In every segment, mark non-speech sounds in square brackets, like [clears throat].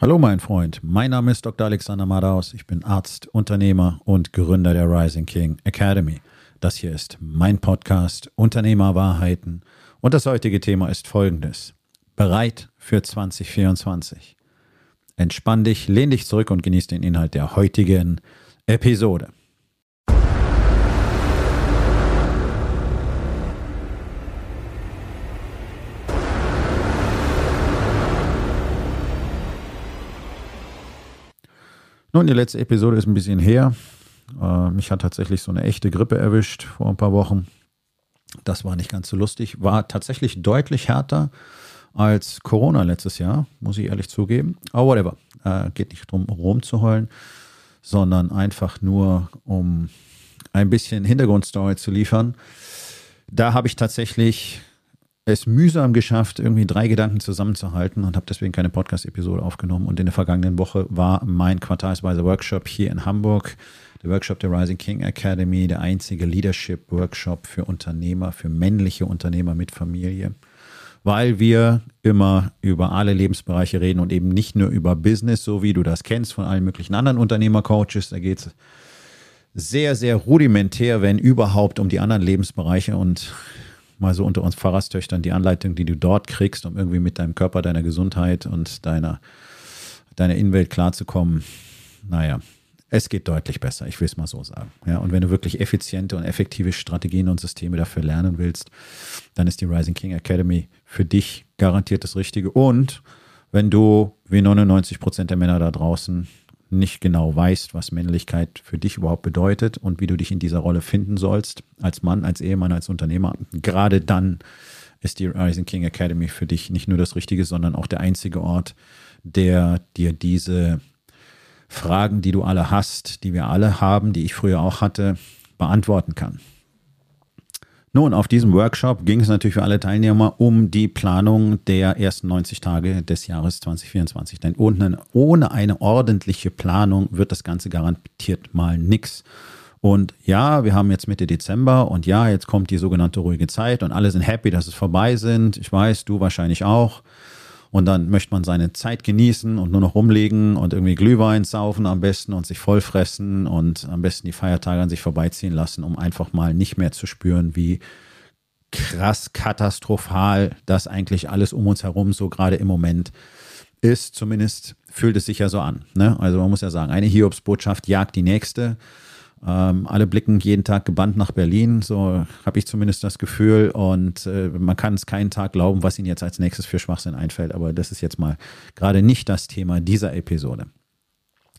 Hallo mein Freund, mein Name ist Dr. Alexander Madaus, ich bin Arzt, Unternehmer und Gründer der Rising King Academy. Das hier ist mein Podcast Unternehmerwahrheiten und das heutige Thema ist folgendes. Bereit für 2024. Entspann dich, lehn dich zurück und genieß den Inhalt der heutigen Episode. Nun, die letzte Episode ist ein bisschen her. Äh, mich hat tatsächlich so eine echte Grippe erwischt vor ein paar Wochen. Das war nicht ganz so lustig. War tatsächlich deutlich härter als Corona letztes Jahr, muss ich ehrlich zugeben. Aber whatever. Äh, geht nicht darum, rumzuheulen, sondern einfach nur, um ein bisschen Hintergrundstory zu liefern. Da habe ich tatsächlich es mühsam geschafft, irgendwie drei Gedanken zusammenzuhalten und habe deswegen keine Podcast-Episode aufgenommen. Und in der vergangenen Woche war mein quartalsweise Workshop hier in Hamburg, der Workshop der Rising King Academy, der einzige Leadership-Workshop für Unternehmer, für männliche Unternehmer mit Familie, weil wir immer über alle Lebensbereiche reden und eben nicht nur über Business, so wie du das kennst von allen möglichen anderen Unternehmer-Coaches. Da geht es sehr, sehr rudimentär, wenn überhaupt, um die anderen Lebensbereiche und mal so unter uns Pfarrerstöchtern die Anleitung, die du dort kriegst, um irgendwie mit deinem Körper, deiner Gesundheit und deiner, deiner Innenwelt klarzukommen. Naja, es geht deutlich besser, ich will es mal so sagen. Ja, und wenn du wirklich effiziente und effektive Strategien und Systeme dafür lernen willst, dann ist die Rising King Academy für dich garantiert das Richtige. Und wenn du, wie 99 Prozent der Männer da draußen, nicht genau weißt, was Männlichkeit für dich überhaupt bedeutet und wie du dich in dieser Rolle finden sollst, als Mann, als Ehemann, als Unternehmer, gerade dann ist die Rising King Academy für dich nicht nur das Richtige, sondern auch der einzige Ort, der dir diese Fragen, die du alle hast, die wir alle haben, die ich früher auch hatte, beantworten kann. Nun, auf diesem Workshop ging es natürlich für alle Teilnehmer um die Planung der ersten 90 Tage des Jahres 2024. Denn ohne, eine ordentliche Planung wird das Ganze garantiert mal nichts. Und ja, wir haben jetzt Mitte Dezember und ja, jetzt kommt die sogenannte ruhige Zeit und alle sind happy, dass es vorbei sind. Ich weiß, du wahrscheinlich auch. Und dann möchte man seine Zeit genießen und nur noch rumlegen und irgendwie Glühwein saufen am besten und sich vollfressen und am besten die Feiertage an sich vorbeiziehen lassen, um einfach mal nicht mehr zu spüren, wie krass katastrophal das eigentlich alles um uns herum so gerade im Moment ist. Zumindest fühlt es sich ja so an. Ne? Also man muss ja sagen, eine Hiobsbotschaft jagt die nächste. Ähm, alle blicken jeden Tag gebannt nach Berlin, so habe ich zumindest das Gefühl. Und äh, man kann es keinen Tag glauben, was ihnen jetzt als nächstes für Schwachsinn einfällt. Aber das ist jetzt mal gerade nicht das Thema dieser Episode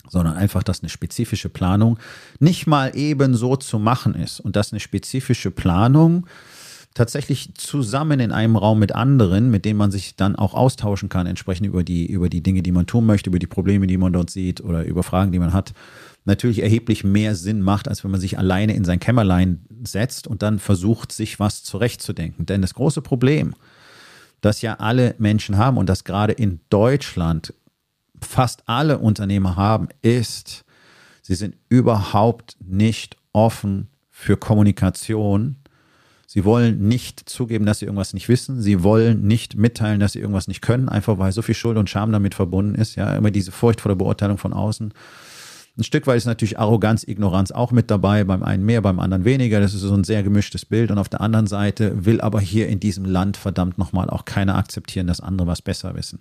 sondern einfach, dass eine spezifische Planung nicht mal eben so zu machen ist und dass eine spezifische Planung tatsächlich zusammen in einem Raum mit anderen, mit denen man sich dann auch austauschen kann, entsprechend über die, über die Dinge, die man tun möchte, über die Probleme, die man dort sieht oder über Fragen, die man hat, natürlich erheblich mehr Sinn macht, als wenn man sich alleine in sein Kämmerlein setzt und dann versucht, sich was zurechtzudenken. Denn das große Problem, das ja alle Menschen haben und das gerade in Deutschland fast alle Unternehmer haben, ist, sie sind überhaupt nicht offen für Kommunikation. Sie wollen nicht zugeben, dass sie irgendwas nicht wissen. Sie wollen nicht mitteilen, dass sie irgendwas nicht können, einfach weil so viel Schuld und Scham damit verbunden ist. Ja, immer diese Furcht vor der Beurteilung von außen. Ein Stück weit ist natürlich Arroganz, Ignoranz auch mit dabei, beim einen mehr, beim anderen weniger. Das ist so ein sehr gemischtes Bild. Und auf der anderen Seite will aber hier in diesem Land verdammt nochmal auch keiner akzeptieren, dass andere was besser wissen.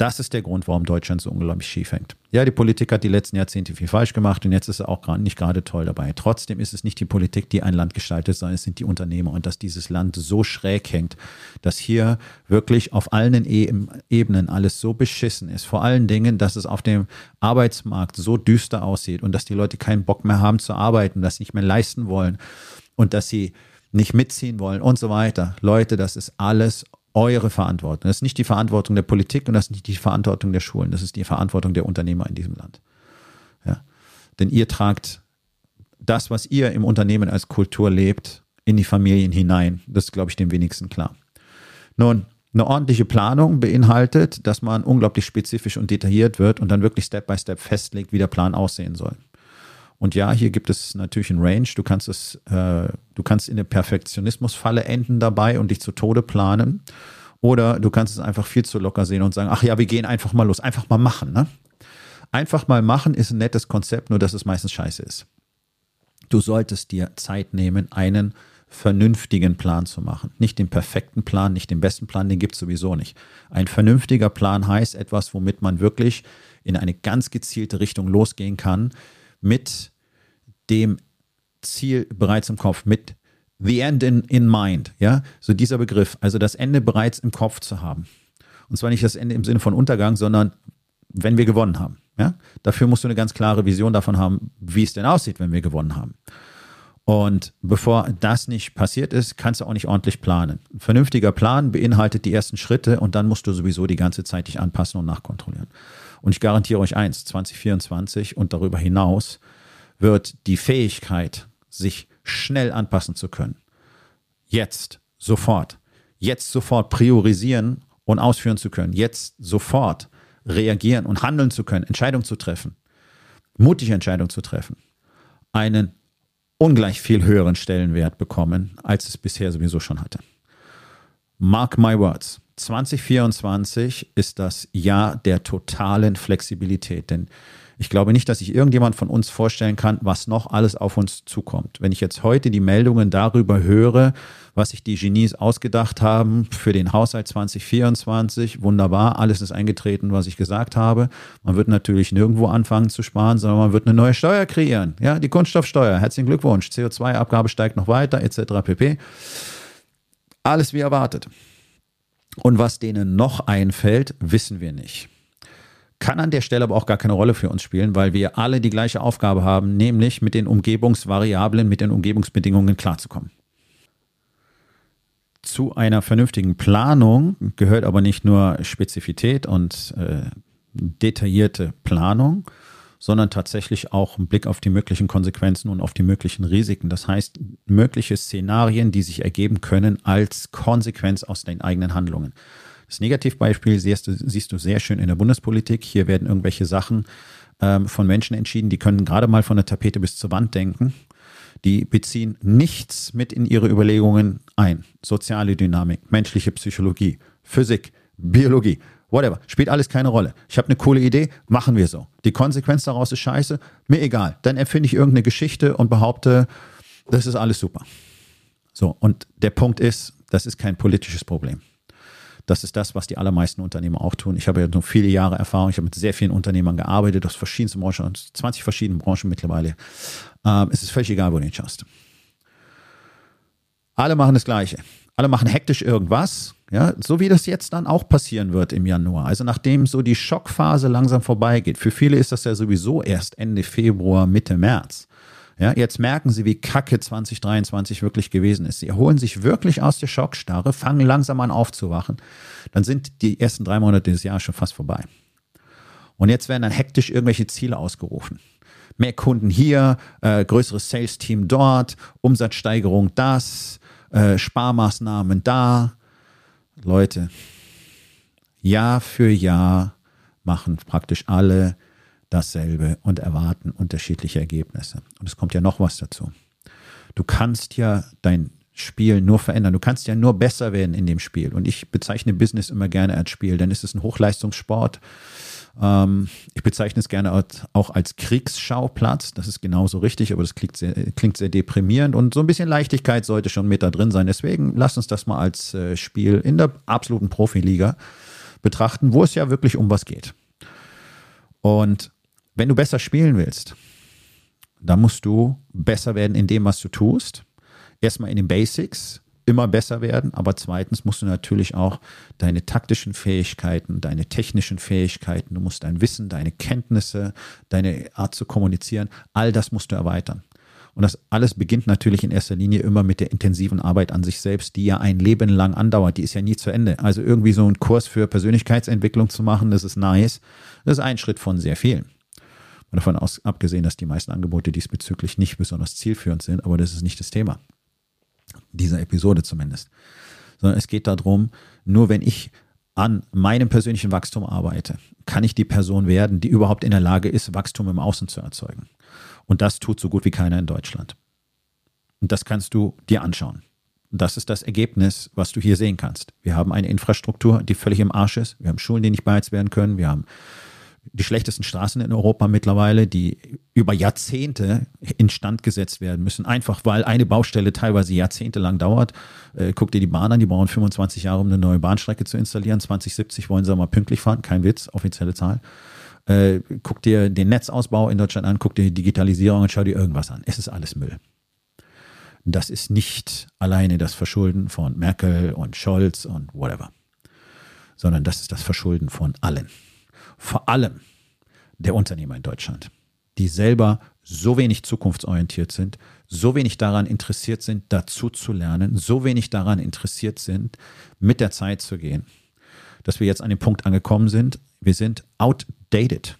Das ist der Grund, warum Deutschland so unglaublich schief hängt. Ja, die Politik hat die letzten Jahrzehnte viel falsch gemacht und jetzt ist er auch nicht gerade toll dabei. Trotzdem ist es nicht die Politik, die ein Land gestaltet, sondern es sind die Unternehmer und dass dieses Land so schräg hängt, dass hier wirklich auf allen Ebenen alles so beschissen ist. Vor allen Dingen, dass es auf dem Arbeitsmarkt so düster aussieht und dass die Leute keinen Bock mehr haben zu arbeiten, sie nicht mehr leisten wollen und dass sie nicht mitziehen wollen und so weiter. Leute, das ist alles eure Verantwortung. Das ist nicht die Verantwortung der Politik und das ist nicht die Verantwortung der Schulen. Das ist die Verantwortung der Unternehmer in diesem Land. Ja. Denn ihr tragt das, was ihr im Unternehmen als Kultur lebt, in die Familien hinein. Das ist, glaube ich, dem wenigsten klar. Nun, eine ordentliche Planung beinhaltet, dass man unglaublich spezifisch und detailliert wird und dann wirklich Step by Step festlegt, wie der Plan aussehen soll. Und ja, hier gibt es natürlich ein Range. Du kannst es, äh, du kannst in der Perfektionismusfalle enden dabei und dich zu Tode planen. Oder du kannst es einfach viel zu locker sehen und sagen, ach ja, wir gehen einfach mal los, einfach mal machen. Ne? Einfach mal machen ist ein nettes Konzept, nur dass es meistens scheiße ist. Du solltest dir Zeit nehmen, einen vernünftigen Plan zu machen. Nicht den perfekten Plan, nicht den besten Plan, den gibt es sowieso nicht. Ein vernünftiger Plan heißt etwas, womit man wirklich in eine ganz gezielte Richtung losgehen kann, mit dem Ziel bereits im Kopf, mit the end in, in mind, ja, so dieser Begriff, also das Ende bereits im Kopf zu haben. Und zwar nicht das Ende im Sinne von Untergang, sondern wenn wir gewonnen haben. Ja? Dafür musst du eine ganz klare Vision davon haben, wie es denn aussieht, wenn wir gewonnen haben. Und bevor das nicht passiert ist, kannst du auch nicht ordentlich planen. Ein vernünftiger Plan beinhaltet die ersten Schritte und dann musst du sowieso die ganze Zeit dich anpassen und nachkontrollieren. Und ich garantiere euch eins, 2024 und darüber hinaus wird die Fähigkeit, sich schnell anpassen zu können. Jetzt, sofort. Jetzt sofort priorisieren und ausführen zu können. Jetzt sofort reagieren und handeln zu können, Entscheidungen zu treffen. Mutige Entscheidungen zu treffen. Einen ungleich viel höheren Stellenwert bekommen, als es bisher sowieso schon hatte. Mark my words. 2024 ist das Jahr der totalen Flexibilität, denn ich glaube nicht, dass sich irgendjemand von uns vorstellen kann, was noch alles auf uns zukommt. Wenn ich jetzt heute die Meldungen darüber höre, was sich die Genies ausgedacht haben für den Haushalt 2024, wunderbar, alles ist eingetreten, was ich gesagt habe. Man wird natürlich nirgendwo anfangen zu sparen, sondern man wird eine neue Steuer kreieren. Ja, die Kunststoffsteuer. Herzlichen Glückwunsch. CO2-Abgabe steigt noch weiter, etc. pp. Alles wie erwartet. Und was denen noch einfällt, wissen wir nicht kann an der Stelle aber auch gar keine Rolle für uns spielen, weil wir alle die gleiche Aufgabe haben, nämlich mit den Umgebungsvariablen, mit den Umgebungsbedingungen klarzukommen. Zu einer vernünftigen Planung gehört aber nicht nur Spezifität und äh, detaillierte Planung, sondern tatsächlich auch ein Blick auf die möglichen Konsequenzen und auf die möglichen Risiken. Das heißt, mögliche Szenarien, die sich ergeben können als Konsequenz aus den eigenen Handlungen. Das Negativbeispiel siehst du, siehst du sehr schön in der Bundespolitik. Hier werden irgendwelche Sachen ähm, von Menschen entschieden, die können gerade mal von der Tapete bis zur Wand denken. Die beziehen nichts mit in ihre Überlegungen ein. Soziale Dynamik, menschliche Psychologie, Physik, Biologie, whatever. Spielt alles keine Rolle. Ich habe eine coole Idee, machen wir so. Die Konsequenz daraus ist scheiße, mir egal. Dann erfinde ich irgendeine Geschichte und behaupte, das ist alles super. So, und der Punkt ist, das ist kein politisches Problem. Das ist das, was die allermeisten Unternehmer auch tun. Ich habe ja noch viele Jahre Erfahrung. Ich habe mit sehr vielen Unternehmern gearbeitet, aus verschiedensten Branchen, 20 verschiedenen Branchen mittlerweile. Ähm, es ist völlig egal, wo du ihn schaust. Alle machen das Gleiche. Alle machen hektisch irgendwas, ja, so wie das jetzt dann auch passieren wird im Januar. Also nachdem so die Schockphase langsam vorbeigeht. Für viele ist das ja sowieso erst Ende Februar, Mitte März. Ja, jetzt merken sie, wie kacke 2023 wirklich gewesen ist. Sie erholen sich wirklich aus der Schockstarre, fangen langsam an aufzuwachen. Dann sind die ersten drei Monate des Jahres schon fast vorbei. Und jetzt werden dann hektisch irgendwelche Ziele ausgerufen. Mehr Kunden hier, äh, größeres Sales-Team dort, Umsatzsteigerung das, äh, Sparmaßnahmen da. Leute, Jahr für Jahr machen praktisch alle dasselbe und erwarten unterschiedliche Ergebnisse. Und es kommt ja noch was dazu. Du kannst ja dein Spiel nur verändern. Du kannst ja nur besser werden in dem Spiel. Und ich bezeichne Business immer gerne als Spiel, denn es ist ein Hochleistungssport. Ähm, ich bezeichne es gerne auch als Kriegsschauplatz. Das ist genauso richtig, aber das klingt sehr, klingt sehr deprimierend. Und so ein bisschen Leichtigkeit sollte schon mit da drin sein. Deswegen lass uns das mal als äh, Spiel in der absoluten Profiliga betrachten, wo es ja wirklich um was geht. Und wenn du besser spielen willst, dann musst du besser werden in dem, was du tust. Erstmal in den Basics, immer besser werden, aber zweitens musst du natürlich auch deine taktischen Fähigkeiten, deine technischen Fähigkeiten, du musst dein Wissen, deine Kenntnisse, deine Art zu kommunizieren, all das musst du erweitern. Und das alles beginnt natürlich in erster Linie immer mit der intensiven Arbeit an sich selbst, die ja ein Leben lang andauert. Die ist ja nie zu Ende. Also irgendwie so einen Kurs für Persönlichkeitsentwicklung zu machen, das ist nice. Das ist ein Schritt von sehr vielen. Und davon aus, abgesehen, dass die meisten Angebote diesbezüglich nicht besonders zielführend sind, aber das ist nicht das Thema dieser Episode zumindest. Sondern es geht darum, nur wenn ich an meinem persönlichen Wachstum arbeite, kann ich die Person werden, die überhaupt in der Lage ist, Wachstum im Außen zu erzeugen. Und das tut so gut wie keiner in Deutschland. Und das kannst du dir anschauen. Das ist das Ergebnis, was du hier sehen kannst. Wir haben eine Infrastruktur, die völlig im Arsch ist. Wir haben Schulen, die nicht beheizt werden können. Wir haben die schlechtesten Straßen in Europa mittlerweile, die über Jahrzehnte instand gesetzt werden müssen, einfach weil eine Baustelle teilweise jahrzehntelang dauert. Äh, guck dir die Bahn an, die brauchen 25 Jahre, um eine neue Bahnstrecke zu installieren. 2070 wollen sie mal pünktlich fahren, kein Witz, offizielle Zahl. Äh, guck dir den Netzausbau in Deutschland an, guck dir die Digitalisierung und schau dir irgendwas an. Es ist alles Müll. Das ist nicht alleine das Verschulden von Merkel und Scholz und whatever, sondern das ist das Verschulden von allen vor allem der Unternehmer in Deutschland, die selber so wenig zukunftsorientiert sind, so wenig daran interessiert sind, dazu zu lernen, so wenig daran interessiert sind, mit der Zeit zu gehen, dass wir jetzt an dem Punkt angekommen sind, wir sind outdated,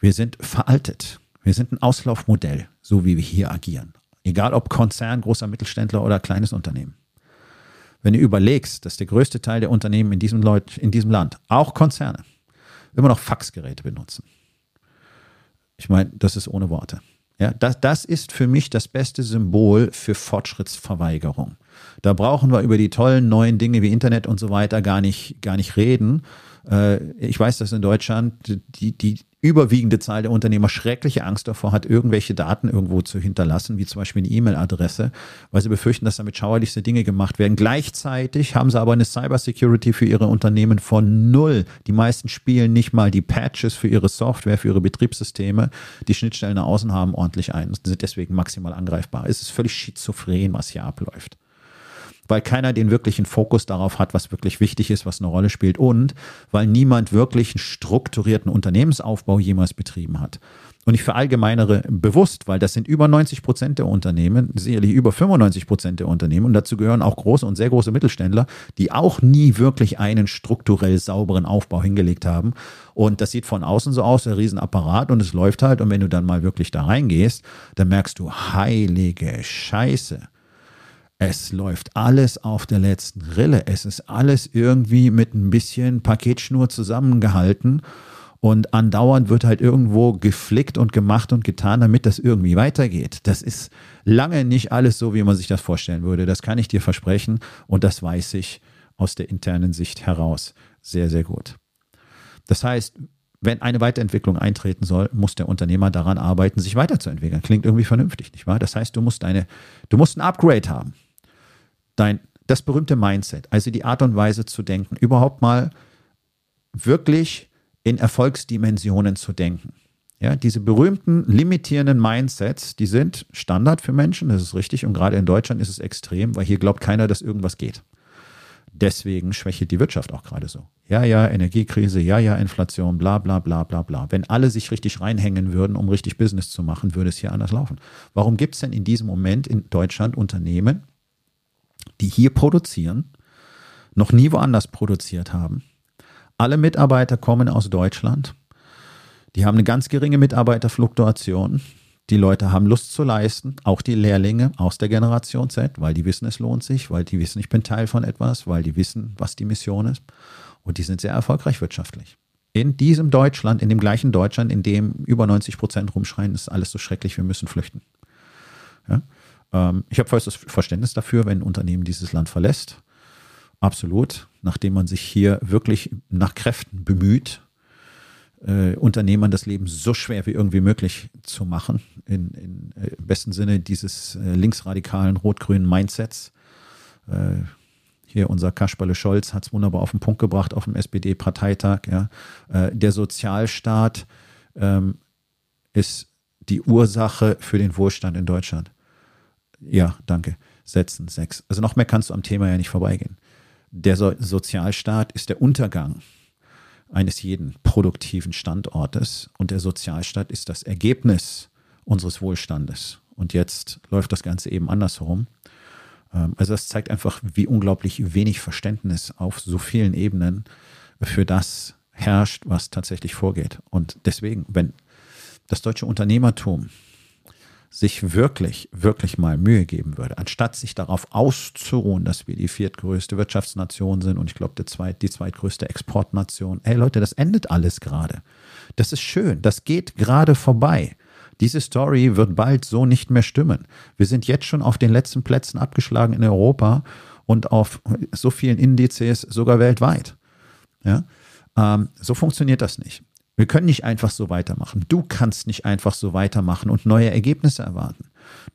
wir sind veraltet, wir sind ein Auslaufmodell, so wie wir hier agieren. Egal ob Konzern, großer Mittelständler oder kleines Unternehmen. Wenn du überlegst, dass der größte Teil der Unternehmen in diesem, Leut, in diesem Land, auch Konzerne, immer noch Faxgeräte benutzen. Ich meine, das ist ohne Worte. Ja, das, das ist für mich das beste Symbol für Fortschrittsverweigerung. Da brauchen wir über die tollen neuen Dinge wie Internet und so weiter gar nicht, gar nicht reden. Äh, ich weiß, dass in Deutschland die, die überwiegende Zahl der Unternehmer schreckliche Angst davor hat, irgendwelche Daten irgendwo zu hinterlassen, wie zum Beispiel eine E-Mail-Adresse, weil sie befürchten, dass damit schauerlichste Dinge gemacht werden. Gleichzeitig haben sie aber eine Cybersecurity für ihre Unternehmen von null. Die meisten spielen nicht mal die Patches für ihre Software, für ihre Betriebssysteme, die Schnittstellen nach außen haben, ordentlich ein und sind deswegen maximal angreifbar. Es ist völlig schizophren, was hier abläuft weil keiner den wirklichen Fokus darauf hat, was wirklich wichtig ist, was eine Rolle spielt und weil niemand wirklich einen strukturierten Unternehmensaufbau jemals betrieben hat. Und ich verallgemeinere bewusst, weil das sind über 90 Prozent der Unternehmen, sicherlich über 95 Prozent der Unternehmen und dazu gehören auch große und sehr große Mittelständler, die auch nie wirklich einen strukturell sauberen Aufbau hingelegt haben. Und das sieht von außen so aus, der Riesenapparat und es läuft halt. Und wenn du dann mal wirklich da reingehst, dann merkst du, heilige Scheiße es läuft alles auf der letzten Rille. Es ist alles irgendwie mit ein bisschen Paketschnur zusammengehalten. Und andauernd wird halt irgendwo geflickt und gemacht und getan, damit das irgendwie weitergeht. Das ist lange nicht alles so, wie man sich das vorstellen würde. Das kann ich dir versprechen. Und das weiß ich aus der internen Sicht heraus sehr, sehr gut. Das heißt, wenn eine Weiterentwicklung eintreten soll, muss der Unternehmer daran arbeiten, sich weiterzuentwickeln. Klingt irgendwie vernünftig, nicht wahr? Das heißt, du musst eine, du musst ein Upgrade haben dein, das berühmte Mindset, also die Art und Weise zu denken, überhaupt mal wirklich in Erfolgsdimensionen zu denken. Ja, diese berühmten limitierenden Mindsets, die sind Standard für Menschen, das ist richtig. Und gerade in Deutschland ist es extrem, weil hier glaubt keiner, dass irgendwas geht. Deswegen schwächelt die Wirtschaft auch gerade so. Ja, ja, Energiekrise, ja, ja, Inflation, bla, bla, bla, bla, bla. Wenn alle sich richtig reinhängen würden, um richtig Business zu machen, würde es hier anders laufen. Warum gibt es denn in diesem Moment in Deutschland Unternehmen, die hier produzieren, noch nie woanders produziert haben. Alle Mitarbeiter kommen aus Deutschland. Die haben eine ganz geringe Mitarbeiterfluktuation. Die Leute haben Lust zu leisten, auch die Lehrlinge aus der Generation Z, weil die wissen, es lohnt sich, weil die wissen, ich bin Teil von etwas, weil die wissen, was die Mission ist. Und die sind sehr erfolgreich wirtschaftlich. In diesem Deutschland, in dem gleichen Deutschland, in dem über 90 Prozent rumschreien, ist alles so schrecklich, wir müssen flüchten. Ja? Ähm, ich habe vollstes Verständnis dafür, wenn ein Unternehmen dieses Land verlässt. Absolut. Nachdem man sich hier wirklich nach Kräften bemüht, äh, Unternehmern das Leben so schwer wie irgendwie möglich zu machen, in, in äh, im besten Sinne dieses äh, linksradikalen rot-grünen Mindsets. Äh, hier unser Kasperle Scholz hat es wunderbar auf den Punkt gebracht auf dem SPD-Parteitag. Ja. Äh, der Sozialstaat ähm, ist die Ursache für den Wohlstand in Deutschland. Ja, danke. Setzen, sechs. Also noch mehr kannst du am Thema ja nicht vorbeigehen. Der so Sozialstaat ist der Untergang eines jeden produktiven Standortes und der Sozialstaat ist das Ergebnis unseres Wohlstandes. Und jetzt läuft das Ganze eben andersherum. Ähm, also das zeigt einfach, wie unglaublich wenig Verständnis auf so vielen Ebenen für das herrscht, was tatsächlich vorgeht. Und deswegen, wenn das deutsche Unternehmertum sich wirklich, wirklich mal Mühe geben würde, anstatt sich darauf auszuruhen, dass wir die viertgrößte Wirtschaftsnation sind und ich glaube, zweit, die zweitgrößte Exportnation. Ey Leute, das endet alles gerade. Das ist schön. Das geht gerade vorbei. Diese Story wird bald so nicht mehr stimmen. Wir sind jetzt schon auf den letzten Plätzen abgeschlagen in Europa und auf so vielen Indizes sogar weltweit. Ja? Ähm, so funktioniert das nicht. Wir können nicht einfach so weitermachen. Du kannst nicht einfach so weitermachen und neue Ergebnisse erwarten.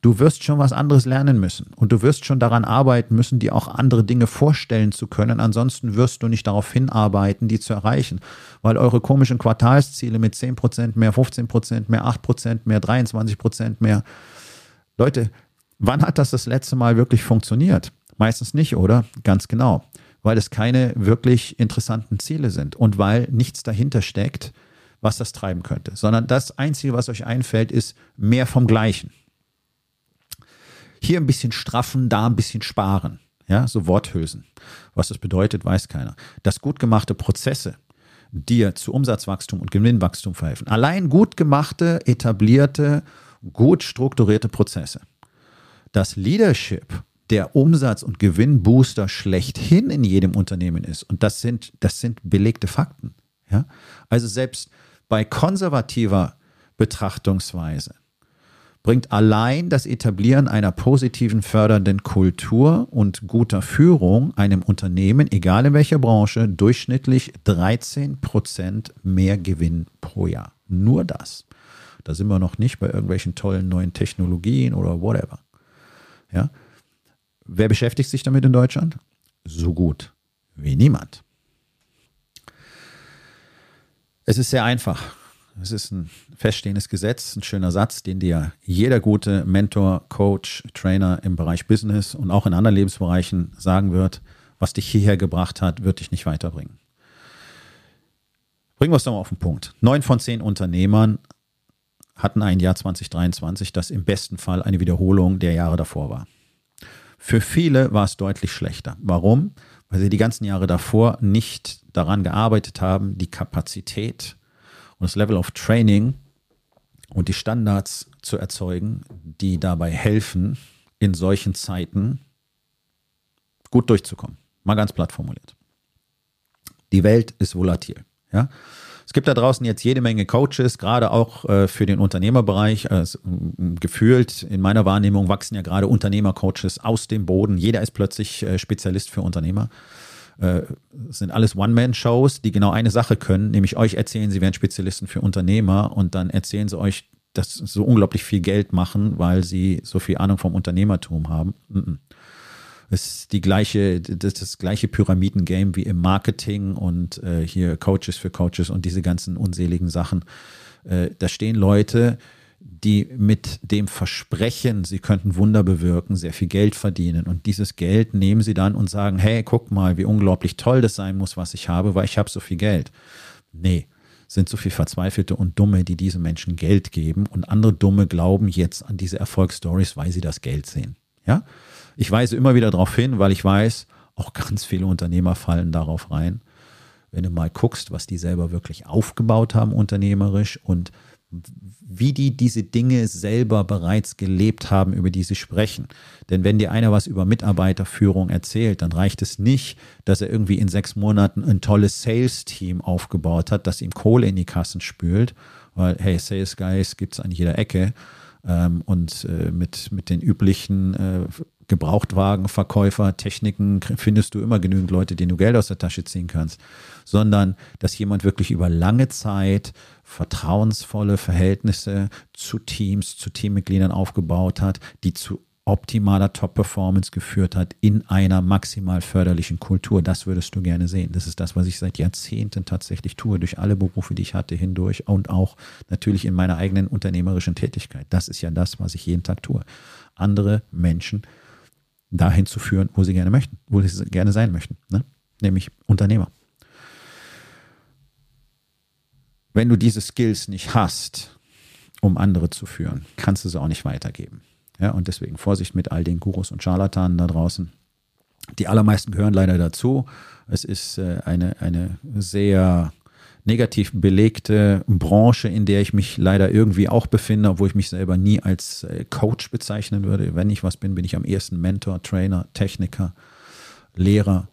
Du wirst schon was anderes lernen müssen und du wirst schon daran arbeiten müssen, dir auch andere Dinge vorstellen zu können. Ansonsten wirst du nicht darauf hinarbeiten, die zu erreichen, weil eure komischen Quartalsziele mit 10% mehr, 15% mehr, 8% mehr, 23% mehr. Leute, wann hat das das letzte Mal wirklich funktioniert? Meistens nicht, oder? Ganz genau. Weil es keine wirklich interessanten Ziele sind und weil nichts dahinter steckt, was das treiben könnte, sondern das Einzige, was euch einfällt, ist mehr vom Gleichen. Hier ein bisschen straffen, da ein bisschen sparen. Ja, so Worthülsen. Was das bedeutet, weiß keiner. Dass gut gemachte Prozesse dir zu Umsatzwachstum und Gewinnwachstum verhelfen. Allein gut gemachte, etablierte, gut strukturierte Prozesse. Das Leadership der Umsatz- und Gewinnbooster schlechthin in jedem Unternehmen ist. Und das sind, das sind belegte Fakten. Ja? Also selbst bei konservativer Betrachtungsweise bringt allein das Etablieren einer positiven fördernden Kultur und guter Führung einem Unternehmen, egal in welcher Branche, durchschnittlich 13 Prozent mehr Gewinn pro Jahr. Nur das. Da sind wir noch nicht bei irgendwelchen tollen neuen Technologien oder whatever. Ja? Wer beschäftigt sich damit in Deutschland? So gut wie niemand. Es ist sehr einfach. Es ist ein feststehendes Gesetz, ein schöner Satz, den dir jeder gute Mentor, Coach, Trainer im Bereich Business und auch in anderen Lebensbereichen sagen wird, was dich hierher gebracht hat, wird dich nicht weiterbringen. Bringen wir es doch mal auf den Punkt. Neun von zehn Unternehmern hatten ein Jahr 2023, das im besten Fall eine Wiederholung der Jahre davor war. Für viele war es deutlich schlechter. Warum? Weil sie die ganzen Jahre davor nicht daran gearbeitet haben, die Kapazität, und das Level of Training und die Standards zu erzeugen, die dabei helfen, in solchen Zeiten gut durchzukommen. Mal ganz platt formuliert. Die Welt ist volatil. Ja? Es gibt da draußen jetzt jede Menge Coaches, gerade auch äh, für den Unternehmerbereich. Äh, gefühlt in meiner Wahrnehmung wachsen ja gerade Unternehmercoaches aus dem Boden. Jeder ist plötzlich äh, Spezialist für Unternehmer äh, sind alles One-Man-Shows, die genau eine Sache können, nämlich euch erzählen, sie wären Spezialisten für Unternehmer und dann erzählen sie euch, dass sie so unglaublich viel Geld machen, weil sie so viel Ahnung vom Unternehmertum haben. Es ist die gleiche, das, das gleiche Pyramidengame wie im Marketing und äh, hier Coaches für Coaches und diese ganzen unseligen Sachen. Äh, da stehen Leute, die mit dem Versprechen, sie könnten Wunder bewirken, sehr viel Geld verdienen. Und dieses Geld nehmen sie dann und sagen, hey, guck mal, wie unglaublich toll das sein muss, was ich habe, weil ich habe so viel Geld. Nee, sind so viel Verzweifelte und Dumme, die diesen Menschen Geld geben. Und andere Dumme glauben jetzt an diese Erfolgsstories, weil sie das Geld sehen. Ja? Ich weise immer wieder darauf hin, weil ich weiß, auch ganz viele Unternehmer fallen darauf rein. Wenn du mal guckst, was die selber wirklich aufgebaut haben unternehmerisch und wie die diese Dinge selber bereits gelebt haben, über die sie sprechen. Denn wenn dir einer was über Mitarbeiterführung erzählt, dann reicht es nicht, dass er irgendwie in sechs Monaten ein tolles Sales-Team aufgebaut hat, das ihm Kohle in die Kassen spült, weil, hey, Sales Guys gibt es an jeder Ecke. Ähm, und äh, mit, mit den üblichen äh, Gebrauchtwagenverkäufer, Techniken findest du immer genügend Leute, denen du Geld aus der Tasche ziehen kannst, sondern dass jemand wirklich über lange Zeit vertrauensvolle Verhältnisse zu Teams, zu Teammitgliedern aufgebaut hat, die zu optimaler Top-Performance geführt hat in einer maximal förderlichen Kultur. Das würdest du gerne sehen. Das ist das, was ich seit Jahrzehnten tatsächlich tue, durch alle Berufe, die ich hatte, hindurch und auch natürlich in meiner eigenen unternehmerischen Tätigkeit. Das ist ja das, was ich jeden Tag tue. Andere Menschen dahin zu führen, wo sie gerne möchten, wo sie gerne sein möchten, ne? nämlich Unternehmer. Wenn du diese Skills nicht hast, um andere zu führen, kannst du sie auch nicht weitergeben. Ja, und deswegen Vorsicht mit all den Gurus und Scharlatanen da draußen. Die allermeisten gehören leider dazu. Es ist äh, eine, eine sehr negativ belegte Branche, in der ich mich leider irgendwie auch befinde, obwohl ich mich selber nie als äh, Coach bezeichnen würde. Wenn ich was bin, bin ich am ehesten Mentor, Trainer, Techniker, Lehrer.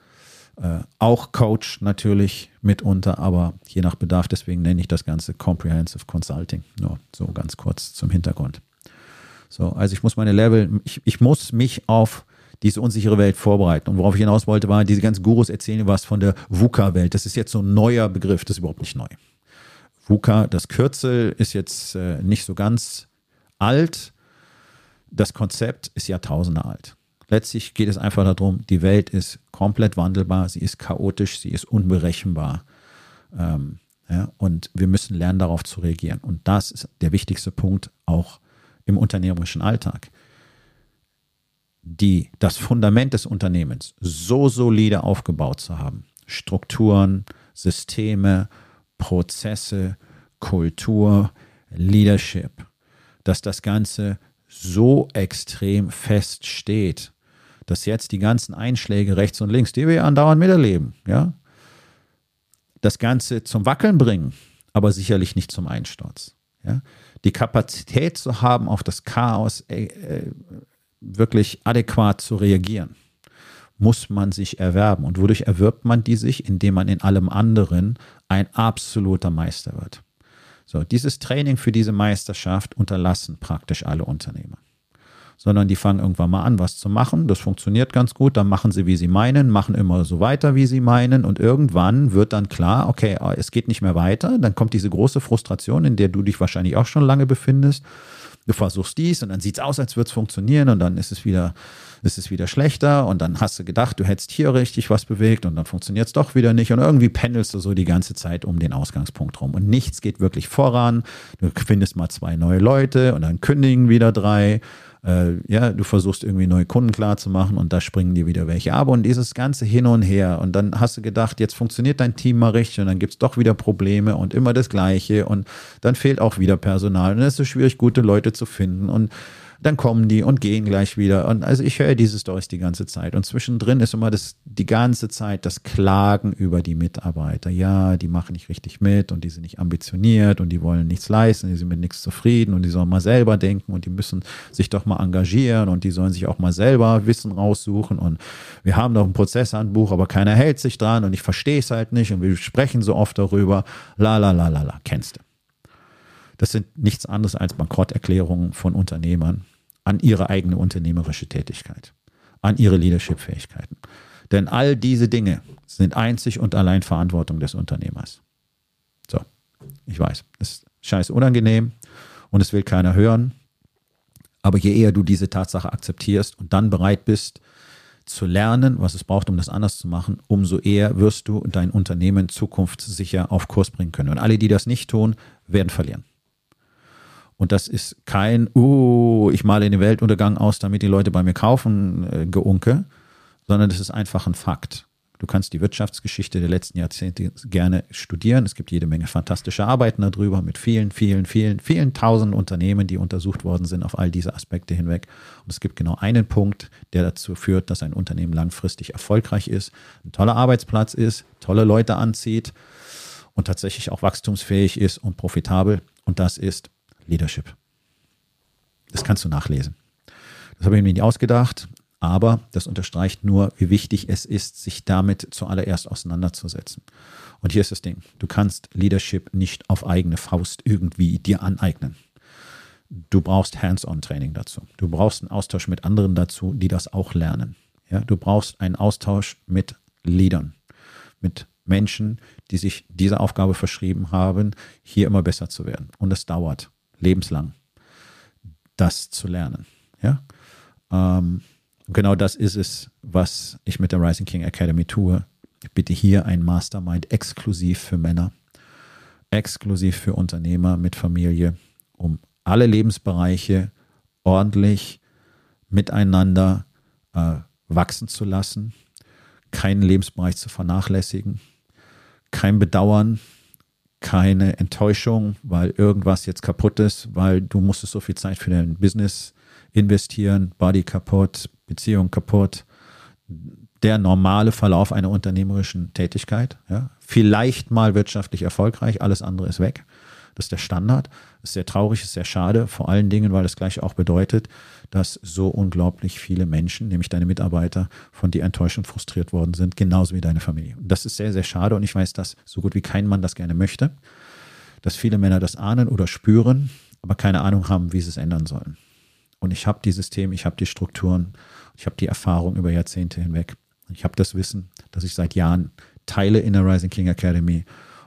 Äh, auch Coach natürlich mitunter, aber je nach Bedarf. Deswegen nenne ich das Ganze Comprehensive Consulting. Nur so ganz kurz zum Hintergrund. So, also ich muss meine Level, ich, ich muss mich auf diese unsichere Welt vorbereiten. Und worauf ich hinaus wollte, war, diese ganzen Gurus erzählen was von der VUCA-Welt. Das ist jetzt so ein neuer Begriff, das ist überhaupt nicht neu. VUCA, das Kürzel, ist jetzt äh, nicht so ganz alt. Das Konzept ist Jahrtausende alt. Letztlich geht es einfach darum, die Welt ist komplett wandelbar, sie ist chaotisch, sie ist unberechenbar. Ähm, ja, und wir müssen lernen, darauf zu reagieren. Und das ist der wichtigste Punkt auch im unternehmerischen Alltag. Die, das Fundament des Unternehmens so solide aufgebaut zu haben, Strukturen, Systeme, Prozesse, Kultur, Leadership, dass das Ganze so extrem fest steht, dass jetzt die ganzen Einschläge rechts und links, die wir andauernd miterleben, ja, das Ganze zum Wackeln bringen, aber sicherlich nicht zum Einsturz. Ja. Die Kapazität zu haben, auf das Chaos äh, äh, wirklich adäquat zu reagieren, muss man sich erwerben. Und wodurch erwirbt man die sich? Indem man in allem anderen ein absoluter Meister wird. So, dieses Training für diese Meisterschaft unterlassen praktisch alle Unternehmer sondern die fangen irgendwann mal an, was zu machen. Das funktioniert ganz gut. Dann machen sie, wie sie meinen, machen immer so weiter, wie sie meinen. Und irgendwann wird dann klar, okay, es geht nicht mehr weiter. Dann kommt diese große Frustration, in der du dich wahrscheinlich auch schon lange befindest. Du versuchst dies und dann sieht es aus, als würde es funktionieren und dann ist es wieder ist es wieder schlechter und dann hast du gedacht, du hättest hier richtig was bewegt und dann funktioniert es doch wieder nicht und irgendwie pendelst du so die ganze Zeit um den Ausgangspunkt rum und nichts geht wirklich voran. Du findest mal zwei neue Leute und dann kündigen wieder drei äh, ja, du versuchst irgendwie neue Kunden klar zu machen und da springen dir wieder welche ab. Und dieses ganze hin und her. Und dann hast du gedacht, jetzt funktioniert dein Team mal richtig und dann gibt es doch wieder Probleme und immer das Gleiche. Und dann fehlt auch wieder Personal. Und es ist so schwierig, gute Leute zu finden. Und dann kommen die und gehen gleich wieder. Und also ich höre diese Stories die ganze Zeit. Und zwischendrin ist immer das, die ganze Zeit das Klagen über die Mitarbeiter. Ja, die machen nicht richtig mit und die sind nicht ambitioniert und die wollen nichts leisten, die sind mit nichts zufrieden und die sollen mal selber denken und die müssen sich doch mal engagieren und die sollen sich auch mal selber Wissen raussuchen. Und wir haben doch ein Prozesshandbuch, aber keiner hält sich dran und ich verstehe es halt nicht und wir sprechen so oft darüber. La la la la la, kennst du. Das sind nichts anderes als Bankrotterklärungen von Unternehmern an ihre eigene unternehmerische Tätigkeit, an ihre Leadership-Fähigkeiten. Denn all diese Dinge sind einzig und allein Verantwortung des Unternehmers. So, ich weiß, es ist scheiß unangenehm und es will keiner hören. Aber je eher du diese Tatsache akzeptierst und dann bereit bist zu lernen, was es braucht, um das anders zu machen, umso eher wirst du dein Unternehmen zukunftssicher auf Kurs bringen können. Und alle, die das nicht tun, werden verlieren. Und das ist kein, uh, ich male den Weltuntergang aus, damit die Leute bei mir kaufen, äh, geunke, sondern das ist einfach ein Fakt. Du kannst die Wirtschaftsgeschichte der letzten Jahrzehnte gerne studieren. Es gibt jede Menge fantastische Arbeiten darüber mit vielen, vielen, vielen, vielen tausend Unternehmen, die untersucht worden sind auf all diese Aspekte hinweg. Und es gibt genau einen Punkt, der dazu führt, dass ein Unternehmen langfristig erfolgreich ist, ein toller Arbeitsplatz ist, tolle Leute anzieht und tatsächlich auch wachstumsfähig ist und profitabel. Und das ist Leadership. Das kannst du nachlesen. Das habe ich mir nicht ausgedacht, aber das unterstreicht nur, wie wichtig es ist, sich damit zuallererst auseinanderzusetzen. Und hier ist das Ding. Du kannst Leadership nicht auf eigene Faust irgendwie dir aneignen. Du brauchst Hands-on-Training dazu. Du brauchst einen Austausch mit anderen dazu, die das auch lernen. Ja, du brauchst einen Austausch mit Leadern, mit Menschen, die sich dieser Aufgabe verschrieben haben, hier immer besser zu werden. Und es dauert lebenslang, das zu lernen. Ja? Ähm, genau das ist es, was ich mit der Rising King Academy tue. Ich bitte hier ein Mastermind exklusiv für Männer, exklusiv für Unternehmer mit Familie, um alle Lebensbereiche ordentlich miteinander äh, wachsen zu lassen, keinen Lebensbereich zu vernachlässigen, kein Bedauern, keine Enttäuschung, weil irgendwas jetzt kaputt ist, weil du musstest so viel Zeit für dein Business investieren, Body kaputt, Beziehung kaputt. Der normale Verlauf einer unternehmerischen Tätigkeit. Ja. Vielleicht mal wirtschaftlich erfolgreich, alles andere ist weg. Ist der Standard. Ist sehr traurig, ist sehr schade, vor allen Dingen, weil das gleich auch bedeutet, dass so unglaublich viele Menschen, nämlich deine Mitarbeiter, von dir enttäuscht und frustriert worden sind, genauso wie deine Familie. Und das ist sehr, sehr schade und ich weiß, dass so gut wie kein Mann das gerne möchte, dass viele Männer das ahnen oder spüren, aber keine Ahnung haben, wie sie es ändern sollen. Und ich habe die Systeme, ich habe die Strukturen, ich habe die Erfahrung über Jahrzehnte hinweg. Ich habe das Wissen, das ich seit Jahren teile in der Rising King Academy.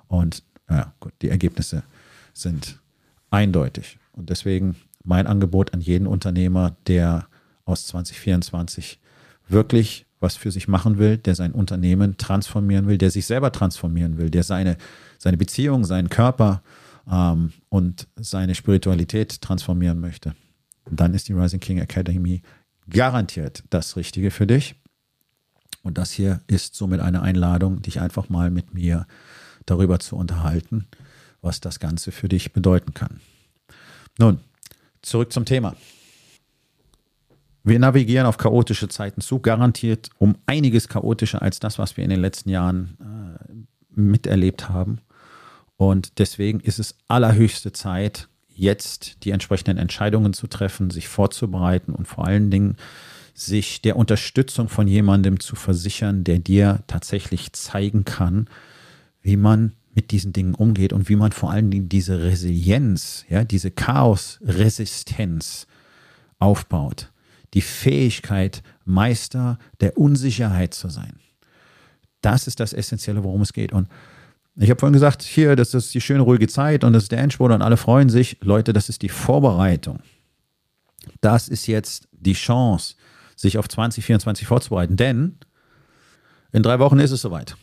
Und ja, gut, die Ergebnisse sind eindeutig. Und deswegen mein Angebot an jeden Unternehmer, der aus 2024 wirklich was für sich machen will, der sein Unternehmen transformieren will, der sich selber transformieren will, der seine, seine Beziehung, seinen Körper ähm, und seine Spiritualität transformieren möchte. Dann ist die Rising King Academy garantiert das Richtige für dich. Und das hier ist somit eine Einladung, dich einfach mal mit mir darüber zu unterhalten, was das Ganze für dich bedeuten kann. Nun, zurück zum Thema. Wir navigieren auf chaotische Zeiten zu, garantiert um einiges chaotischer als das, was wir in den letzten Jahren äh, miterlebt haben. Und deswegen ist es allerhöchste Zeit, jetzt die entsprechenden Entscheidungen zu treffen, sich vorzubereiten und vor allen Dingen sich der Unterstützung von jemandem zu versichern, der dir tatsächlich zeigen kann, wie man mit diesen Dingen umgeht und wie man vor allen Dingen diese Resilienz, ja, diese Chaosresistenz aufbaut die Fähigkeit, Meister der Unsicherheit zu sein. Das ist das Essentielle, worum es geht. Und ich habe vorhin gesagt, hier, das ist die schöne, ruhige Zeit und das ist der Endspurt und alle freuen sich. Leute, das ist die Vorbereitung. Das ist jetzt die Chance, sich auf 2024 vorzubereiten. Denn in drei Wochen ist es soweit.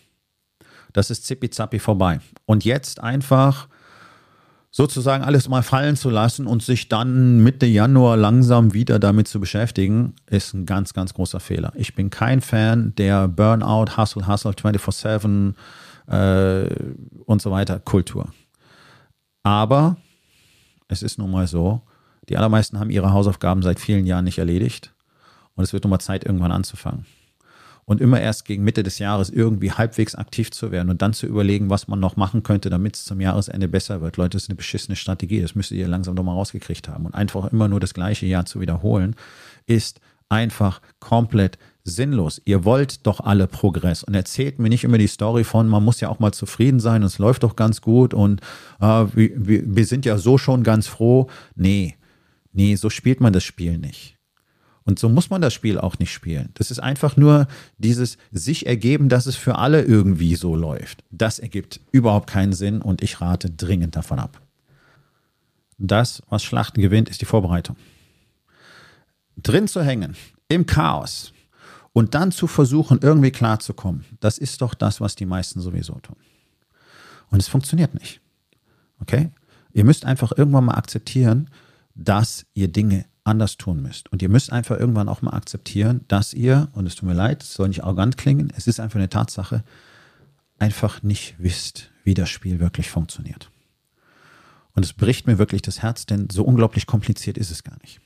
Das ist zippi-zappi vorbei. Und jetzt einfach sozusagen alles mal fallen zu lassen und sich dann Mitte Januar langsam wieder damit zu beschäftigen, ist ein ganz, ganz großer Fehler. Ich bin kein Fan der Burnout, Hustle, Hustle, 24-7 äh, und so weiter Kultur. Aber es ist nun mal so, die allermeisten haben ihre Hausaufgaben seit vielen Jahren nicht erledigt und es wird nun mal Zeit, irgendwann anzufangen und immer erst gegen Mitte des Jahres irgendwie halbwegs aktiv zu werden und dann zu überlegen, was man noch machen könnte, damit es zum Jahresende besser wird. Leute, das ist eine beschissene Strategie. Das müsstet ihr langsam doch mal rausgekriegt haben. Und einfach immer nur das gleiche Jahr zu wiederholen, ist einfach komplett sinnlos. Ihr wollt doch alle Progress und erzählt mir nicht immer die Story von, man muss ja auch mal zufrieden sein es läuft doch ganz gut und äh, wir, wir sind ja so schon ganz froh. Nee, nee, so spielt man das Spiel nicht. Und so muss man das Spiel auch nicht spielen. Das ist einfach nur dieses sich ergeben, dass es für alle irgendwie so läuft. Das ergibt überhaupt keinen Sinn und ich rate dringend davon ab. Das, was Schlachten gewinnt, ist die Vorbereitung. Drin zu hängen, im Chaos und dann zu versuchen, irgendwie klarzukommen, das ist doch das, was die meisten sowieso tun. Und es funktioniert nicht. Okay? Ihr müsst einfach irgendwann mal akzeptieren, dass ihr Dinge anders tun müsst. Und ihr müsst einfach irgendwann auch mal akzeptieren, dass ihr, und es tut mir leid, es soll nicht arrogant klingen, es ist einfach eine Tatsache, einfach nicht wisst, wie das Spiel wirklich funktioniert. Und es bricht mir wirklich das Herz, denn so unglaublich kompliziert ist es gar nicht.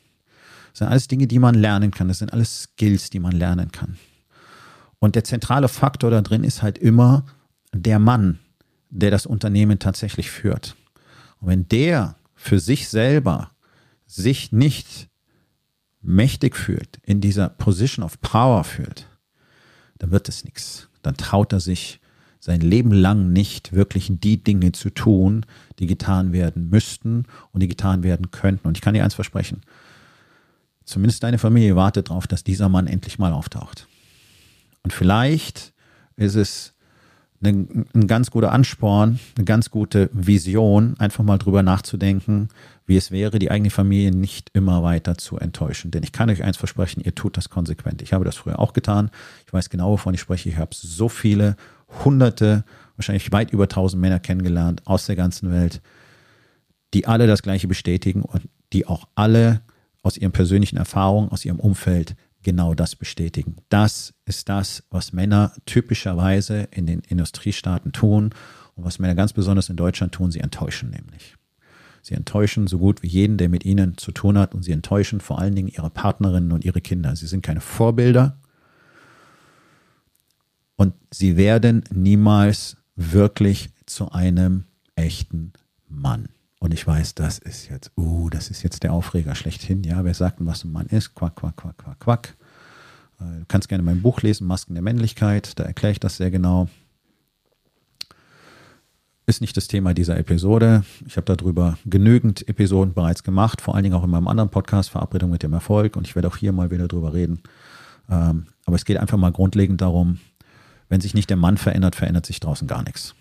Das sind alles Dinge, die man lernen kann. Das sind alles Skills, die man lernen kann. Und der zentrale Faktor da drin ist halt immer der Mann, der das Unternehmen tatsächlich führt. Und wenn der für sich selber sich nicht mächtig fühlt, in dieser Position of Power fühlt, dann wird es nichts. Dann traut er sich sein Leben lang nicht wirklich die Dinge zu tun, die getan werden müssten und die getan werden könnten. Und ich kann dir eins versprechen. Zumindest deine Familie wartet darauf, dass dieser Mann endlich mal auftaucht. Und vielleicht ist es ein, ein ganz guter Ansporn, eine ganz gute Vision, einfach mal drüber nachzudenken, wie es wäre, die eigene Familie nicht immer weiter zu enttäuschen. Denn ich kann euch eins versprechen, ihr tut das konsequent. Ich habe das früher auch getan. Ich weiß genau, wovon ich spreche. Ich habe so viele, hunderte, wahrscheinlich weit über tausend Männer kennengelernt aus der ganzen Welt, die alle das Gleiche bestätigen und die auch alle aus ihren persönlichen Erfahrungen, aus ihrem Umfeld genau das bestätigen. Das ist das, was Männer typischerweise in den Industriestaaten tun und was Männer ganz besonders in Deutschland tun. Sie enttäuschen nämlich. Sie enttäuschen so gut wie jeden, der mit ihnen zu tun hat und sie enttäuschen vor allen Dingen ihre Partnerinnen und ihre Kinder. Sie sind keine Vorbilder und sie werden niemals wirklich zu einem echten Mann. Und ich weiß, das ist jetzt, uh, das ist jetzt der Aufreger schlechthin. Ja, wer sagt denn, was ein Mann ist? Quack, quack, quack, quack, quack. Äh, du kannst gerne mein Buch lesen, Masken der Männlichkeit. Da erkläre ich das sehr genau. Ist nicht das Thema dieser Episode. Ich habe darüber genügend Episoden bereits gemacht, vor allen Dingen auch in meinem anderen Podcast Verabredung mit dem Erfolg. Und ich werde auch hier mal wieder drüber reden. Ähm, aber es geht einfach mal grundlegend darum, wenn sich nicht der Mann verändert, verändert sich draußen gar nichts.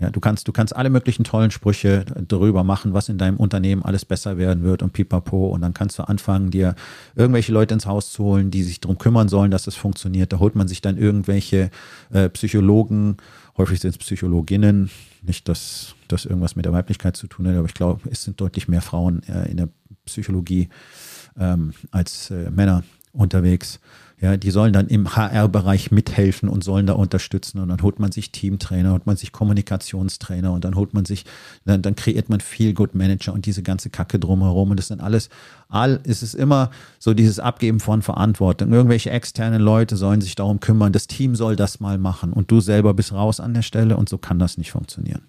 Ja, du kannst, du kannst alle möglichen tollen Sprüche darüber machen, was in deinem Unternehmen alles besser werden wird und pipapo. Und dann kannst du anfangen, dir irgendwelche Leute ins Haus zu holen, die sich darum kümmern sollen, dass es funktioniert. Da holt man sich dann irgendwelche äh, Psychologen, häufig sind es Psychologinnen. Nicht, dass das irgendwas mit der Weiblichkeit zu tun hat, aber ich glaube, es sind deutlich mehr Frauen äh, in der Psychologie ähm, als äh, Männer unterwegs. Ja, die sollen dann im HR-Bereich mithelfen und sollen da unterstützen. Und dann holt man sich Teamtrainer, holt man sich Kommunikationstrainer und dann holt man sich, dann, dann kreiert man Feel Good Manager und diese ganze Kacke drumherum. Und das sind alles, all, ist es immer so dieses Abgeben von Verantwortung. Irgendwelche externen Leute sollen sich darum kümmern. Das Team soll das mal machen und du selber bist raus an der Stelle und so kann das nicht funktionieren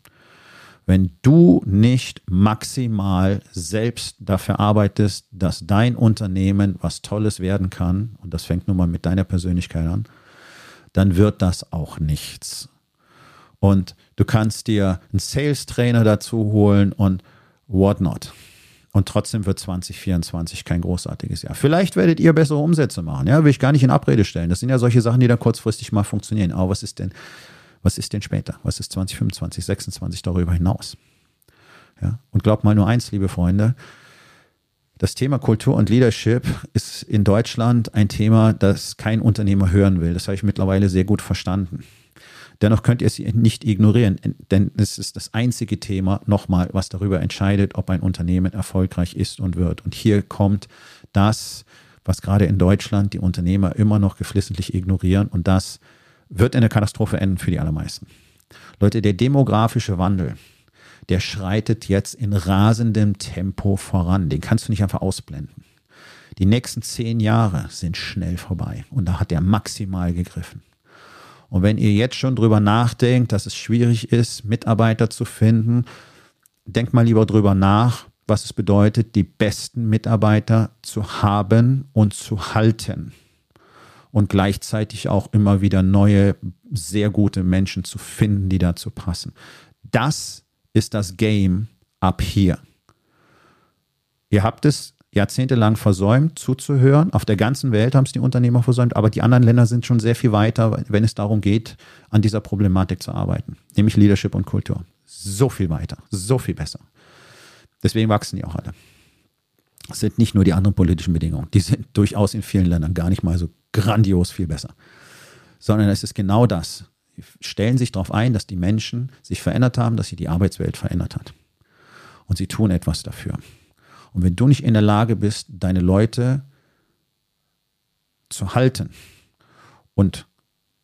wenn du nicht maximal selbst dafür arbeitest, dass dein Unternehmen was Tolles werden kann, und das fängt nun mal mit deiner Persönlichkeit an, dann wird das auch nichts. Und du kannst dir einen Sales-Trainer dazu holen und whatnot. Und trotzdem wird 2024 kein großartiges Jahr. Vielleicht werdet ihr bessere Umsätze machen. Ja, will ich gar nicht in Abrede stellen. Das sind ja solche Sachen, die dann kurzfristig mal funktionieren. Aber was ist denn, was ist denn später? Was ist 2025, 2026 darüber hinaus? Ja? Und glaubt mal nur eins, liebe Freunde, das Thema Kultur und Leadership ist in Deutschland ein Thema, das kein Unternehmer hören will. Das habe ich mittlerweile sehr gut verstanden. Dennoch könnt ihr es nicht ignorieren, denn es ist das einzige Thema, nochmal, was darüber entscheidet, ob ein Unternehmen erfolgreich ist und wird. Und hier kommt das, was gerade in Deutschland die Unternehmer immer noch geflissentlich ignorieren und das wird in der Katastrophe enden für die allermeisten. Leute, der demografische Wandel, der schreitet jetzt in rasendem Tempo voran. Den kannst du nicht einfach ausblenden. Die nächsten zehn Jahre sind schnell vorbei und da hat er maximal gegriffen. Und wenn ihr jetzt schon drüber nachdenkt, dass es schwierig ist, Mitarbeiter zu finden, denkt mal lieber drüber nach, was es bedeutet, die besten Mitarbeiter zu haben und zu halten und gleichzeitig auch immer wieder neue, sehr gute Menschen zu finden, die dazu passen. Das ist das Game ab hier. Ihr habt es jahrzehntelang versäumt, zuzuhören. Auf der ganzen Welt haben es die Unternehmer versäumt, aber die anderen Länder sind schon sehr viel weiter, wenn es darum geht, an dieser Problematik zu arbeiten, nämlich Leadership und Kultur. So viel weiter, so viel besser. Deswegen wachsen die auch alle. Sind nicht nur die anderen politischen Bedingungen, die sind durchaus in vielen Ländern gar nicht mal so grandios viel besser. Sondern es ist genau das. Sie stellen sich darauf ein, dass die Menschen sich verändert haben, dass sich die Arbeitswelt verändert hat. Und sie tun etwas dafür. Und wenn du nicht in der Lage bist, deine Leute zu halten und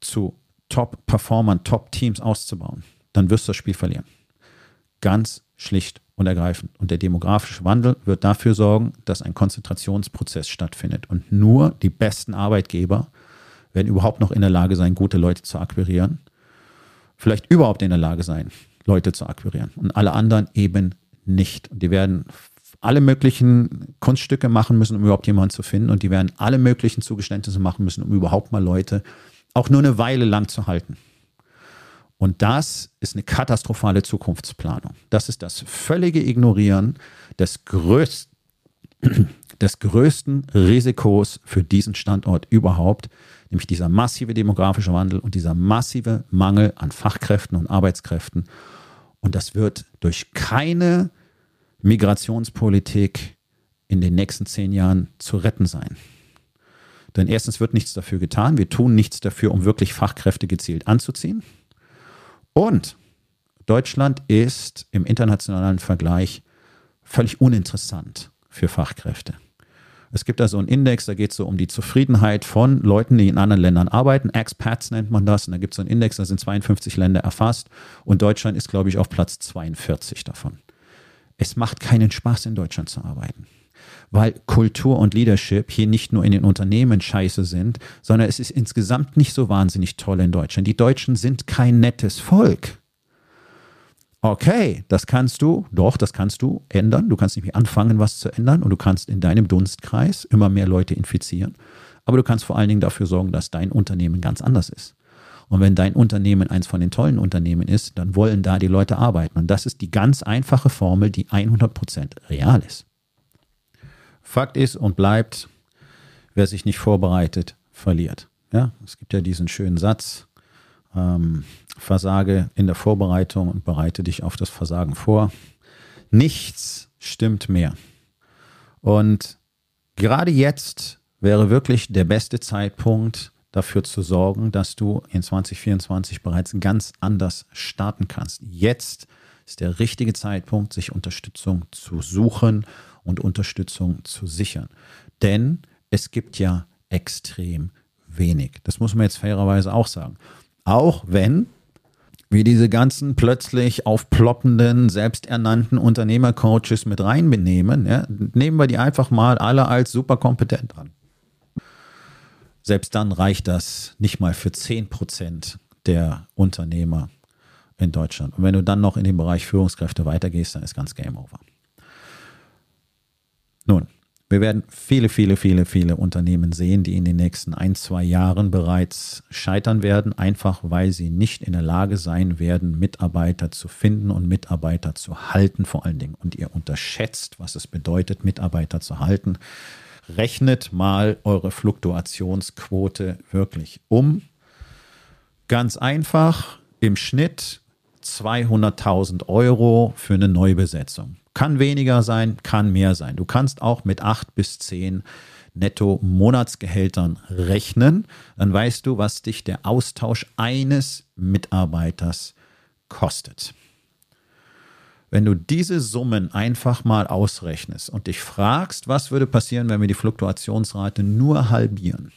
zu Top-Performern, Top-Teams auszubauen, dann wirst du das Spiel verlieren. Ganz schlicht und ergreifend. Und der demografische Wandel wird dafür sorgen, dass ein Konzentrationsprozess stattfindet. Und nur die besten Arbeitgeber werden überhaupt noch in der Lage sein, gute Leute zu akquirieren. Vielleicht überhaupt in der Lage sein, Leute zu akquirieren. Und alle anderen eben nicht. Und die werden alle möglichen Kunststücke machen müssen, um überhaupt jemanden zu finden. Und die werden alle möglichen Zugeständnisse machen müssen, um überhaupt mal Leute auch nur eine Weile lang zu halten. Und das ist eine katastrophale Zukunftsplanung. Das ist das völlige Ignorieren des größten, [clears throat] des größten Risikos für diesen Standort überhaupt, nämlich dieser massive demografische Wandel und dieser massive Mangel an Fachkräften und Arbeitskräften. Und das wird durch keine Migrationspolitik in den nächsten zehn Jahren zu retten sein. Denn erstens wird nichts dafür getan. Wir tun nichts dafür, um wirklich Fachkräfte gezielt anzuziehen. Und Deutschland ist im internationalen Vergleich völlig uninteressant für Fachkräfte. Es gibt da so einen Index, da geht es so um die Zufriedenheit von Leuten, die in anderen Ländern arbeiten. Expats nennt man das. Und da gibt es so einen Index, da sind 52 Länder erfasst. Und Deutschland ist, glaube ich, auf Platz 42 davon. Es macht keinen Spaß, in Deutschland zu arbeiten weil Kultur und Leadership hier nicht nur in den Unternehmen scheiße sind, sondern es ist insgesamt nicht so wahnsinnig toll in Deutschland. Die Deutschen sind kein nettes Volk. okay, das kannst du, doch, das kannst du ändern. Du kannst nämlich anfangen, was zu ändern und du kannst in deinem Dunstkreis immer mehr Leute infizieren. Aber du kannst vor allen Dingen dafür sorgen, dass dein Unternehmen ganz anders ist. Und wenn dein Unternehmen eins von den tollen Unternehmen ist, dann wollen da die Leute arbeiten. Und das ist die ganz einfache Formel, die 100% real ist. Fakt ist und bleibt, wer sich nicht vorbereitet, verliert. Ja, es gibt ja diesen schönen Satz, ähm, versage in der Vorbereitung und bereite dich auf das Versagen vor. Nichts stimmt mehr. Und gerade jetzt wäre wirklich der beste Zeitpunkt, dafür zu sorgen, dass du in 2024 bereits ganz anders starten kannst. Jetzt ist der richtige Zeitpunkt, sich Unterstützung zu suchen und Unterstützung zu sichern. Denn es gibt ja extrem wenig. Das muss man jetzt fairerweise auch sagen. Auch wenn wir diese ganzen plötzlich aufploppenden, selbsternannten Unternehmercoaches mit reinbenehmen, ja, nehmen wir die einfach mal alle als super kompetent an. Selbst dann reicht das nicht mal für 10 Prozent der Unternehmer in Deutschland. Und wenn du dann noch in den Bereich Führungskräfte weitergehst, dann ist ganz Game Over. Nun, wir werden viele, viele, viele, viele Unternehmen sehen, die in den nächsten ein, zwei Jahren bereits scheitern werden, einfach weil sie nicht in der Lage sein werden, Mitarbeiter zu finden und Mitarbeiter zu halten, vor allen Dingen. Und ihr unterschätzt, was es bedeutet, Mitarbeiter zu halten rechnet mal eure Fluktuationsquote wirklich um. Ganz einfach, im Schnitt 200.000 Euro für eine Neubesetzung. Kann weniger sein, kann mehr sein. Du kannst auch mit 8 bis 10 Netto-Monatsgehältern rechnen. Dann weißt du, was dich der Austausch eines Mitarbeiters kostet. Wenn du diese Summen einfach mal ausrechnest und dich fragst, was würde passieren, wenn wir die Fluktuationsrate nur halbieren?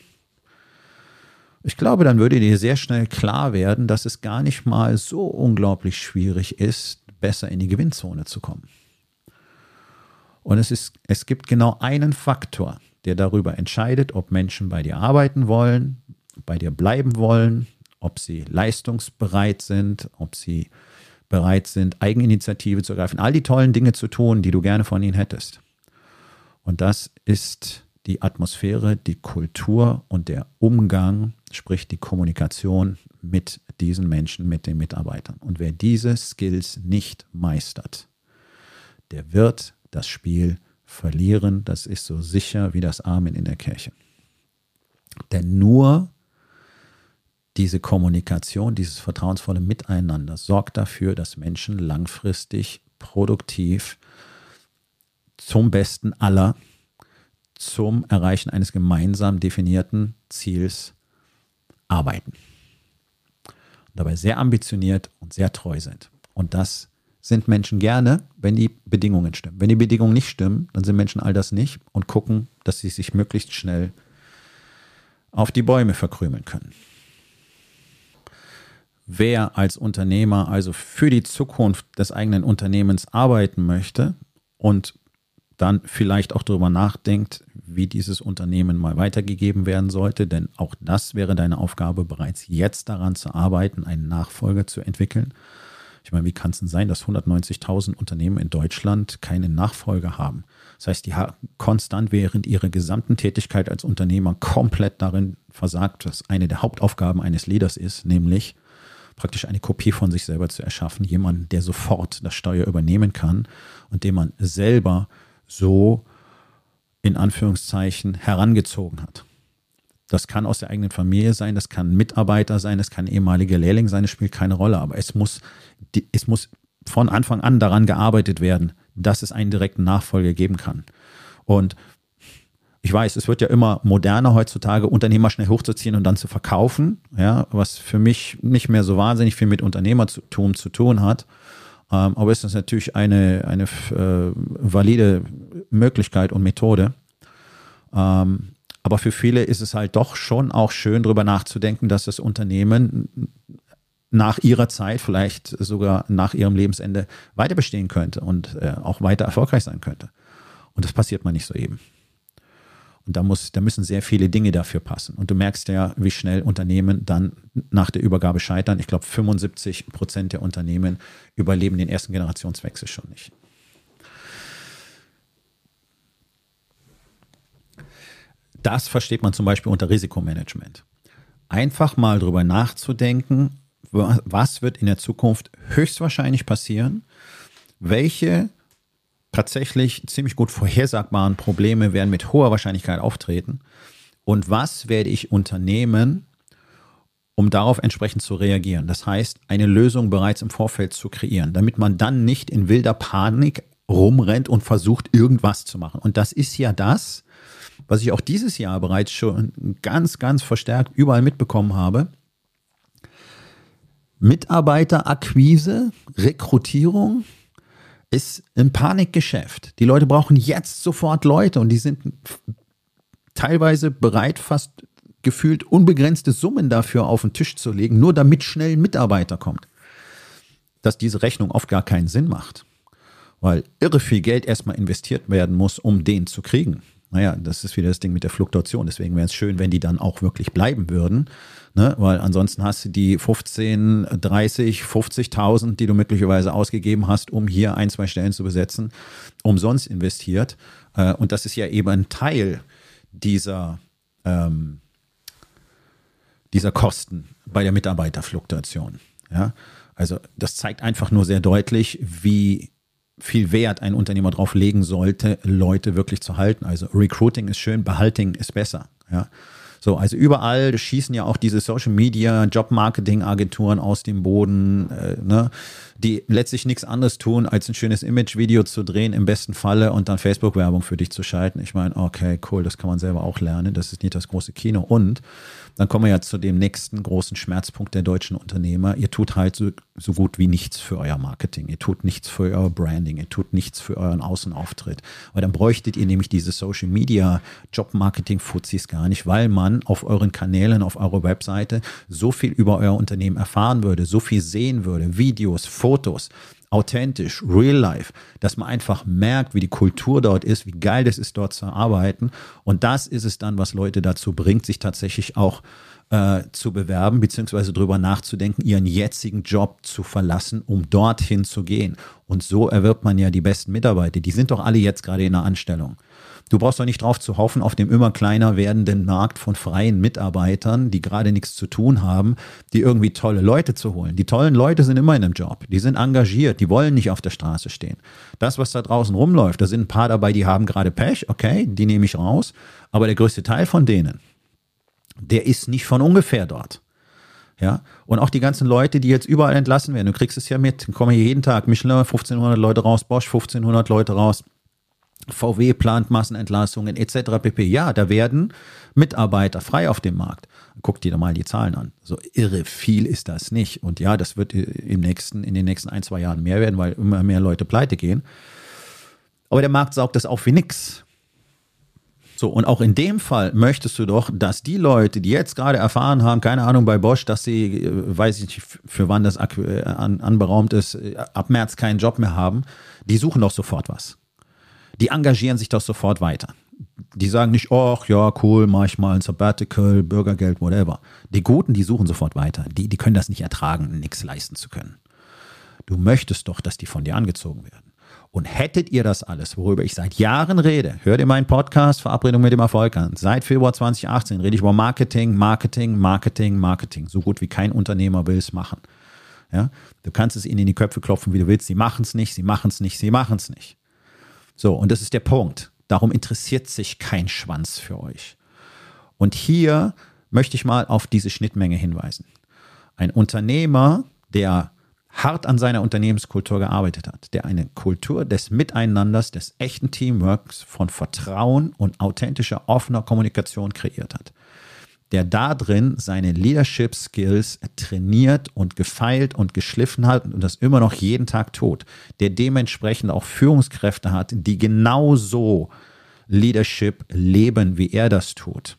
Ich glaube, dann würde dir sehr schnell klar werden, dass es gar nicht mal so unglaublich schwierig ist, besser in die Gewinnzone zu kommen. Und es, ist, es gibt genau einen Faktor, der darüber entscheidet, ob Menschen bei dir arbeiten wollen, bei dir bleiben wollen, ob sie leistungsbereit sind, ob sie bereit sind, Eigeninitiative zu ergreifen, all die tollen Dinge zu tun, die du gerne von ihnen hättest. Und das ist die Atmosphäre, die Kultur und der Umgang, sprich die Kommunikation mit diesen Menschen, mit den Mitarbeitern. Und wer diese Skills nicht meistert, der wird das Spiel verlieren. Das ist so sicher wie das Amen in der Kirche. Denn nur diese Kommunikation, dieses vertrauensvolle Miteinander sorgt dafür, dass Menschen langfristig produktiv zum Besten aller zum Erreichen eines gemeinsam definierten Ziels arbeiten. Und dabei sehr ambitioniert und sehr treu sind. Und das sind Menschen gerne, wenn die Bedingungen stimmen. Wenn die Bedingungen nicht stimmen, dann sind Menschen all das nicht und gucken, dass sie sich möglichst schnell auf die Bäume verkrümeln können wer als Unternehmer also für die Zukunft des eigenen Unternehmens arbeiten möchte und dann vielleicht auch darüber nachdenkt, wie dieses Unternehmen mal weitergegeben werden sollte, denn auch das wäre deine Aufgabe, bereits jetzt daran zu arbeiten, einen Nachfolger zu entwickeln. Ich meine, wie kann es denn sein, dass 190.000 Unternehmen in Deutschland keinen Nachfolger haben? Das heißt, die haben konstant während ihrer gesamten Tätigkeit als Unternehmer komplett darin versagt, was eine der Hauptaufgaben eines Leaders ist, nämlich praktisch eine Kopie von sich selber zu erschaffen. Jemanden, der sofort das Steuer übernehmen kann und den man selber so in Anführungszeichen herangezogen hat. Das kann aus der eigenen Familie sein, das kann Mitarbeiter sein, das kann ehemaliger Lehrling sein, das spielt keine Rolle. Aber es muss, es muss von Anfang an daran gearbeitet werden, dass es einen direkten Nachfolger geben kann. Und ich weiß, es wird ja immer moderner heutzutage, Unternehmer schnell hochzuziehen und dann zu verkaufen, ja, was für mich nicht mehr so wahnsinnig viel mit Unternehmertum zu tun hat. Ähm, aber es ist natürlich eine, eine äh, valide Möglichkeit und Methode. Ähm, aber für viele ist es halt doch schon auch schön, darüber nachzudenken, dass das Unternehmen nach ihrer Zeit, vielleicht sogar nach ihrem Lebensende weiter bestehen könnte und äh, auch weiter erfolgreich sein könnte. Und das passiert mal nicht so eben. Und da, muss, da müssen sehr viele Dinge dafür passen. Und du merkst ja, wie schnell Unternehmen dann nach der Übergabe scheitern. Ich glaube, 75 Prozent der Unternehmen überleben den ersten Generationswechsel schon nicht. Das versteht man zum Beispiel unter Risikomanagement. Einfach mal drüber nachzudenken, was wird in der Zukunft höchstwahrscheinlich passieren, welche tatsächlich ziemlich gut vorhersagbaren Probleme werden mit hoher Wahrscheinlichkeit auftreten und was werde ich unternehmen, um darauf entsprechend zu reagieren. Das heißt, eine Lösung bereits im Vorfeld zu kreieren, damit man dann nicht in wilder Panik rumrennt und versucht, irgendwas zu machen. Und das ist ja das, was ich auch dieses Jahr bereits schon ganz, ganz verstärkt überall mitbekommen habe. Mitarbeiterakquise, Rekrutierung ist ein Panikgeschäft. Die Leute brauchen jetzt sofort Leute und die sind teilweise bereit, fast gefühlt unbegrenzte Summen dafür auf den Tisch zu legen, nur damit schnell ein Mitarbeiter kommt. Dass diese Rechnung oft gar keinen Sinn macht, weil irre viel Geld erstmal investiert werden muss, um den zu kriegen. Naja, das ist wieder das Ding mit der Fluktuation. Deswegen wäre es schön, wenn die dann auch wirklich bleiben würden. Ne? Weil ansonsten hast du die 15, 30, 50.000, die du möglicherweise ausgegeben hast, um hier ein, zwei Stellen zu besetzen, umsonst investiert. Äh, und das ist ja eben ein Teil dieser, ähm, dieser Kosten bei der Mitarbeiterfluktuation. Ja? Also das zeigt einfach nur sehr deutlich, wie viel Wert ein Unternehmer drauf legen sollte, Leute wirklich zu halten. Also Recruiting ist schön, Behalting ist besser. Ja. So, also überall schießen ja auch diese Social Media, Job-Marketing-Agenturen aus dem Boden, äh, ne, die letztlich nichts anderes tun, als ein schönes Image-Video zu drehen, im besten Falle und dann Facebook-Werbung für dich zu schalten. Ich meine, okay, cool, das kann man selber auch lernen. Das ist nicht das große Kino. Und dann kommen wir ja zu dem nächsten großen Schmerzpunkt der deutschen Unternehmer. Ihr tut halt so, so gut wie nichts für euer Marketing. Ihr tut nichts für euer Branding. Ihr tut nichts für euren Außenauftritt. Weil dann bräuchtet ihr nämlich diese Social Media Job-Marketing-Fuzis gar nicht, weil man auf euren Kanälen, auf eurer Webseite so viel über euer Unternehmen erfahren würde, so viel sehen würde. Videos, Fotos authentisch, real life, dass man einfach merkt, wie die Kultur dort ist, wie geil das ist, dort zu arbeiten. Und das ist es dann, was Leute dazu bringt, sich tatsächlich auch äh, zu bewerben, beziehungsweise darüber nachzudenken, ihren jetzigen Job zu verlassen, um dorthin zu gehen. Und so erwirbt man ja die besten Mitarbeiter. Die sind doch alle jetzt gerade in der Anstellung. Du brauchst doch nicht drauf zu hoffen, auf dem immer kleiner werdenden Markt von freien Mitarbeitern, die gerade nichts zu tun haben, die irgendwie tolle Leute zu holen. Die tollen Leute sind immer in einem Job. Die sind engagiert. Die wollen nicht auf der Straße stehen. Das, was da draußen rumläuft, da sind ein paar dabei, die haben gerade Pech. Okay, die nehme ich raus. Aber der größte Teil von denen, der ist nicht von ungefähr dort. Ja, und auch die ganzen Leute, die jetzt überall entlassen werden, du kriegst es ja mit, kommen hier jeden Tag, Michelin 1500 Leute raus, Bosch 1500 Leute raus. VW plant Massenentlassungen etc. pp. Ja, da werden Mitarbeiter frei auf dem Markt. Guck dir da mal die Zahlen an. So irre viel ist das nicht. Und ja, das wird im nächsten, in den nächsten ein, zwei Jahren mehr werden, weil immer mehr Leute pleite gehen. Aber der Markt saugt das auf wie nix. So, und auch in dem Fall möchtest du doch, dass die Leute, die jetzt gerade erfahren haben, keine Ahnung bei Bosch, dass sie, äh, weiß ich nicht, für wann das äh, anberaumt ist, äh, ab März keinen Job mehr haben, die suchen doch sofort was die engagieren sich doch sofort weiter. Die sagen nicht, ach ja, cool, mach ich mal ein Sabbatical, Bürgergeld, whatever. Die Guten, die suchen sofort weiter. Die, die können das nicht ertragen, nichts leisten zu können. Du möchtest doch, dass die von dir angezogen werden. Und hättet ihr das alles, worüber ich seit Jahren rede, hört ihr meinen Podcast Verabredung mit dem Erfolg an. Seit Februar 2018 rede ich über Marketing, Marketing, Marketing, Marketing. So gut wie kein Unternehmer will es machen. Ja? Du kannst es ihnen in die Köpfe klopfen, wie du willst. Sie machen es nicht, sie machen es nicht, sie machen es nicht. So, und das ist der Punkt. Darum interessiert sich kein Schwanz für euch. Und hier möchte ich mal auf diese Schnittmenge hinweisen. Ein Unternehmer, der hart an seiner Unternehmenskultur gearbeitet hat, der eine Kultur des Miteinanders, des echten Teamworks, von Vertrauen und authentischer, offener Kommunikation kreiert hat, der da drin seine Leadership Skills trainiert und gefeilt und geschliffen hat und das immer noch jeden Tag tut, der dementsprechend auch Führungskräfte hat, die genauso Leadership leben, wie er das tut.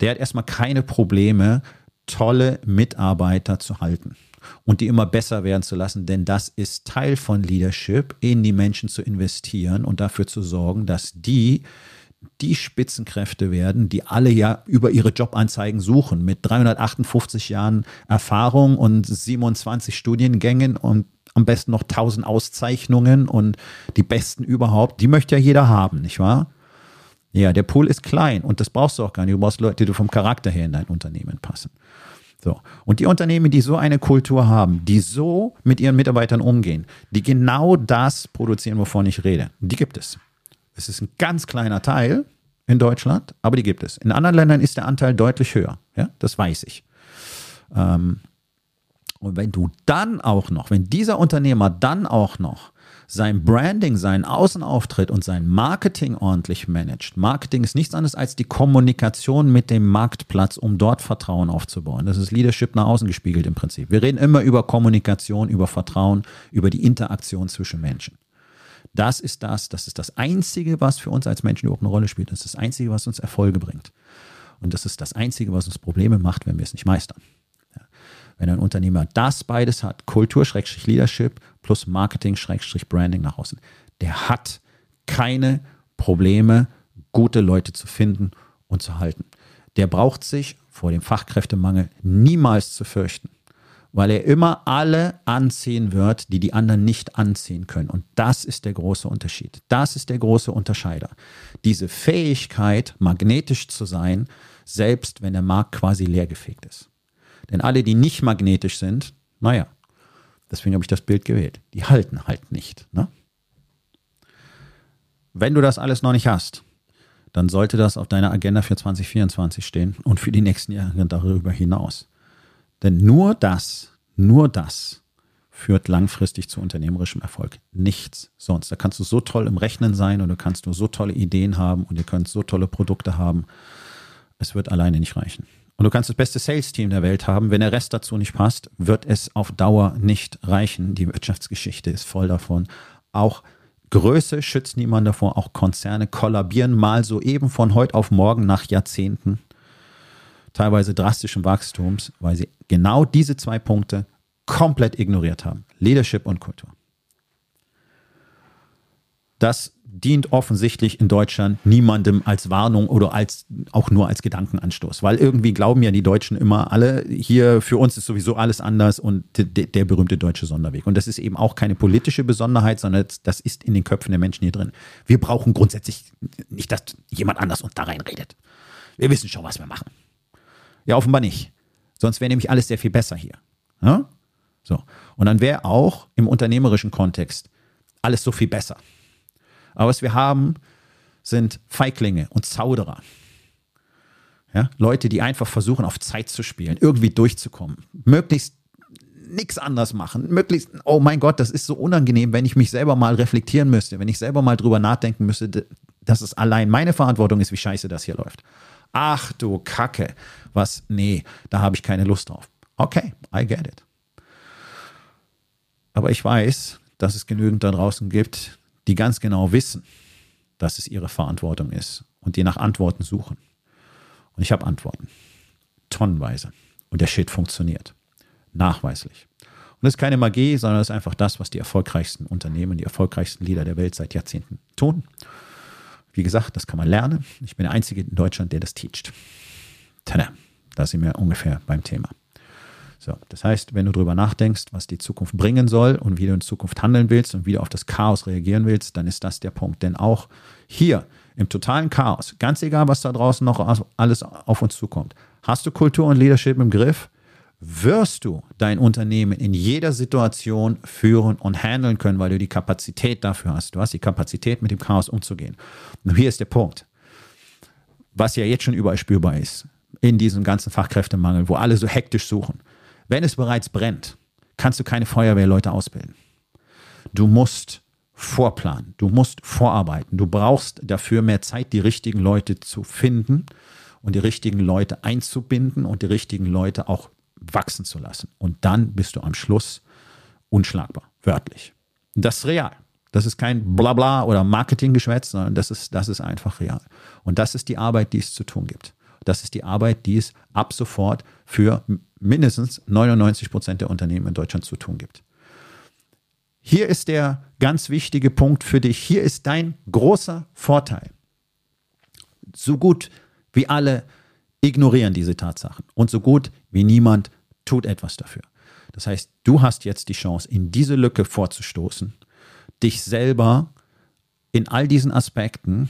Der hat erstmal keine Probleme, tolle Mitarbeiter zu halten und die immer besser werden zu lassen, denn das ist Teil von Leadership, in die Menschen zu investieren und dafür zu sorgen, dass die die Spitzenkräfte werden, die alle ja über ihre Jobanzeigen suchen, mit 358 Jahren Erfahrung und 27 Studiengängen und am besten noch 1000 Auszeichnungen und die besten überhaupt. Die möchte ja jeder haben, nicht wahr? Ja, der Pool ist klein und das brauchst du auch gar nicht. Du brauchst Leute, die vom Charakter her in dein Unternehmen passen. So. Und die Unternehmen, die so eine Kultur haben, die so mit ihren Mitarbeitern umgehen, die genau das produzieren, wovon ich rede, die gibt es. Es ist ein ganz kleiner Teil in Deutschland, aber die gibt es. In anderen Ländern ist der Anteil deutlich höher. Ja, das weiß ich. Ähm, und wenn du dann auch noch, wenn dieser Unternehmer dann auch noch sein Branding, seinen Außenauftritt und sein Marketing ordentlich managt. Marketing ist nichts anderes als die Kommunikation mit dem Marktplatz, um dort Vertrauen aufzubauen. Das ist Leadership nach außen gespiegelt im Prinzip. Wir reden immer über Kommunikation, über Vertrauen, über die Interaktion zwischen Menschen. Das ist das, das ist das Einzige, was für uns als Menschen überhaupt eine Rolle spielt. Das ist das Einzige, was uns Erfolge bringt. Und das ist das Einzige, was uns Probleme macht, wenn wir es nicht meistern. Wenn ein Unternehmer das beides hat, Kultur, Leadership plus Marketing, Branding nach außen, der hat keine Probleme, gute Leute zu finden und zu halten. Der braucht sich vor dem Fachkräftemangel niemals zu fürchten weil er immer alle anziehen wird, die die anderen nicht anziehen können. Und das ist der große Unterschied. Das ist der große Unterscheider. Diese Fähigkeit, magnetisch zu sein, selbst wenn der Markt quasi leergefegt ist. Denn alle, die nicht magnetisch sind, naja, deswegen habe ich das Bild gewählt, die halten halt nicht. Ne? Wenn du das alles noch nicht hast, dann sollte das auf deiner Agenda für 2024 stehen und für die nächsten Jahre darüber hinaus. Denn nur das, nur das führt langfristig zu unternehmerischem Erfolg. Nichts sonst. Da kannst du so toll im Rechnen sein und du kannst nur so tolle Ideen haben und ihr könnt so tolle Produkte haben. Es wird alleine nicht reichen. Und du kannst das beste Sales-Team der Welt haben. Wenn der Rest dazu nicht passt, wird es auf Dauer nicht reichen. Die Wirtschaftsgeschichte ist voll davon. Auch Größe schützt niemand davor. Auch Konzerne kollabieren mal so eben von heute auf morgen nach Jahrzehnten teilweise drastischen Wachstums, weil sie genau diese zwei Punkte komplett ignoriert haben. Leadership und Kultur. Das dient offensichtlich in Deutschland niemandem als Warnung oder als auch nur als Gedankenanstoß, weil irgendwie glauben ja die Deutschen immer alle, hier für uns ist sowieso alles anders und der, der berühmte deutsche Sonderweg. Und das ist eben auch keine politische Besonderheit, sondern das ist in den Köpfen der Menschen hier drin. Wir brauchen grundsätzlich nicht, dass jemand anders uns da reinredet. Wir wissen schon, was wir machen. Ja, offenbar nicht. Sonst wäre nämlich alles sehr viel besser hier. Ja? So. Und dann wäre auch im unternehmerischen Kontext alles so viel besser. Aber was wir haben, sind Feiglinge und Zauderer. Ja? Leute, die einfach versuchen, auf Zeit zu spielen, irgendwie durchzukommen. Möglichst nichts anders machen. Möglichst, oh mein Gott, das ist so unangenehm, wenn ich mich selber mal reflektieren müsste, wenn ich selber mal drüber nachdenken müsste, dass es allein meine Verantwortung ist, wie scheiße das hier läuft. Ach du Kacke, was, nee, da habe ich keine Lust drauf. Okay, I get it. Aber ich weiß, dass es genügend da draußen gibt, die ganz genau wissen, dass es ihre Verantwortung ist und die nach Antworten suchen. Und ich habe Antworten. Tonnenweise. Und der Shit funktioniert. Nachweislich. Und das ist keine Magie, sondern das ist einfach das, was die erfolgreichsten Unternehmen, die erfolgreichsten Leader der Welt seit Jahrzehnten tun. Wie gesagt, das kann man lernen. Ich bin der Einzige in Deutschland, der das teacht. Tada, da sind wir ungefähr beim Thema. So, das heißt, wenn du darüber nachdenkst, was die Zukunft bringen soll und wie du in Zukunft handeln willst und wie du auf das Chaos reagieren willst, dann ist das der Punkt. Denn auch hier im totalen Chaos, ganz egal, was da draußen noch alles auf uns zukommt, hast du Kultur und Leadership im Griff, wirst du dein Unternehmen in jeder Situation führen und handeln können, weil du die Kapazität dafür hast. Du hast die Kapazität, mit dem Chaos umzugehen. Und hier ist der Punkt, was ja jetzt schon überall spürbar ist, in diesem ganzen Fachkräftemangel, wo alle so hektisch suchen. Wenn es bereits brennt, kannst du keine Feuerwehrleute ausbilden. Du musst vorplanen, du musst vorarbeiten, du brauchst dafür mehr Zeit, die richtigen Leute zu finden und die richtigen Leute einzubinden und die richtigen Leute auch wachsen zu lassen. Und dann bist du am Schluss unschlagbar, wörtlich. Das ist real. Das ist kein Blabla oder Marketinggeschwätz, sondern das ist, das ist einfach real. Und das ist die Arbeit, die es zu tun gibt. Das ist die Arbeit, die es ab sofort für mindestens 99 Prozent der Unternehmen in Deutschland zu tun gibt. Hier ist der ganz wichtige Punkt für dich. Hier ist dein großer Vorteil. So gut wie alle ignorieren diese Tatsachen und so gut wie niemand tut etwas dafür. Das heißt, du hast jetzt die Chance, in diese Lücke vorzustoßen, dich selber in all diesen Aspekten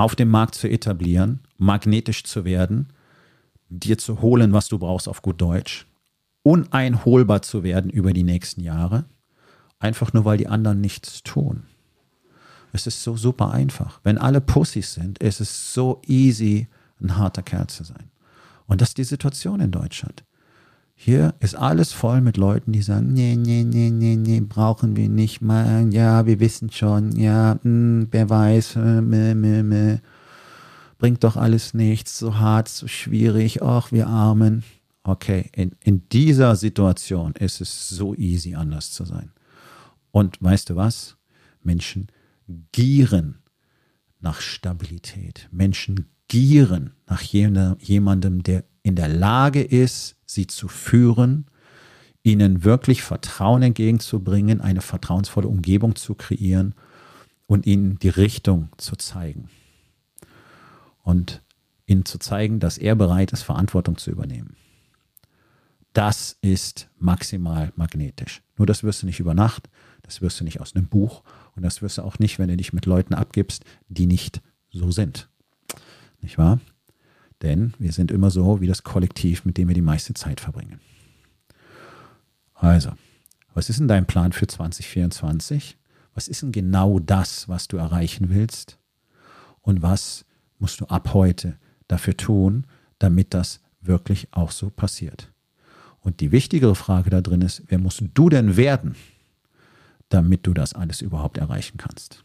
auf dem Markt zu etablieren, magnetisch zu werden, dir zu holen, was du brauchst auf gut Deutsch, uneinholbar zu werden über die nächsten Jahre, einfach nur weil die anderen nichts tun. Es ist so super einfach. Wenn alle Pussys sind, ist es so easy, ein harter Kerl zu sein. Und das ist die Situation in Deutschland. Hier ist alles voll mit Leuten, die sagen, nee, nee, nee, nee, nee, brauchen wir nicht mal. Ja, wir wissen schon. Ja, mh, hm, wer weiß. Äh, meh, meh. Bringt doch alles nichts. So hart, so schwierig. Ach, wir Armen. Okay, in, in dieser Situation ist es so easy, anders zu sein. Und weißt du was? Menschen gieren nach Stabilität. Menschen gieren nach jemandem, der in der Lage ist, sie zu führen, ihnen wirklich Vertrauen entgegenzubringen, eine vertrauensvolle Umgebung zu kreieren und ihnen die Richtung zu zeigen. Und ihnen zu zeigen, dass er bereit ist, Verantwortung zu übernehmen. Das ist maximal magnetisch. Nur das wirst du nicht über Nacht, das wirst du nicht aus einem Buch und das wirst du auch nicht, wenn du dich mit Leuten abgibst, die nicht so sind. Nicht wahr? Denn wir sind immer so wie das Kollektiv, mit dem wir die meiste Zeit verbringen. Also, was ist denn dein Plan für 2024? Was ist denn genau das, was du erreichen willst? Und was musst du ab heute dafür tun, damit das wirklich auch so passiert? Und die wichtigere Frage da drin ist, wer musst du denn werden, damit du das alles überhaupt erreichen kannst?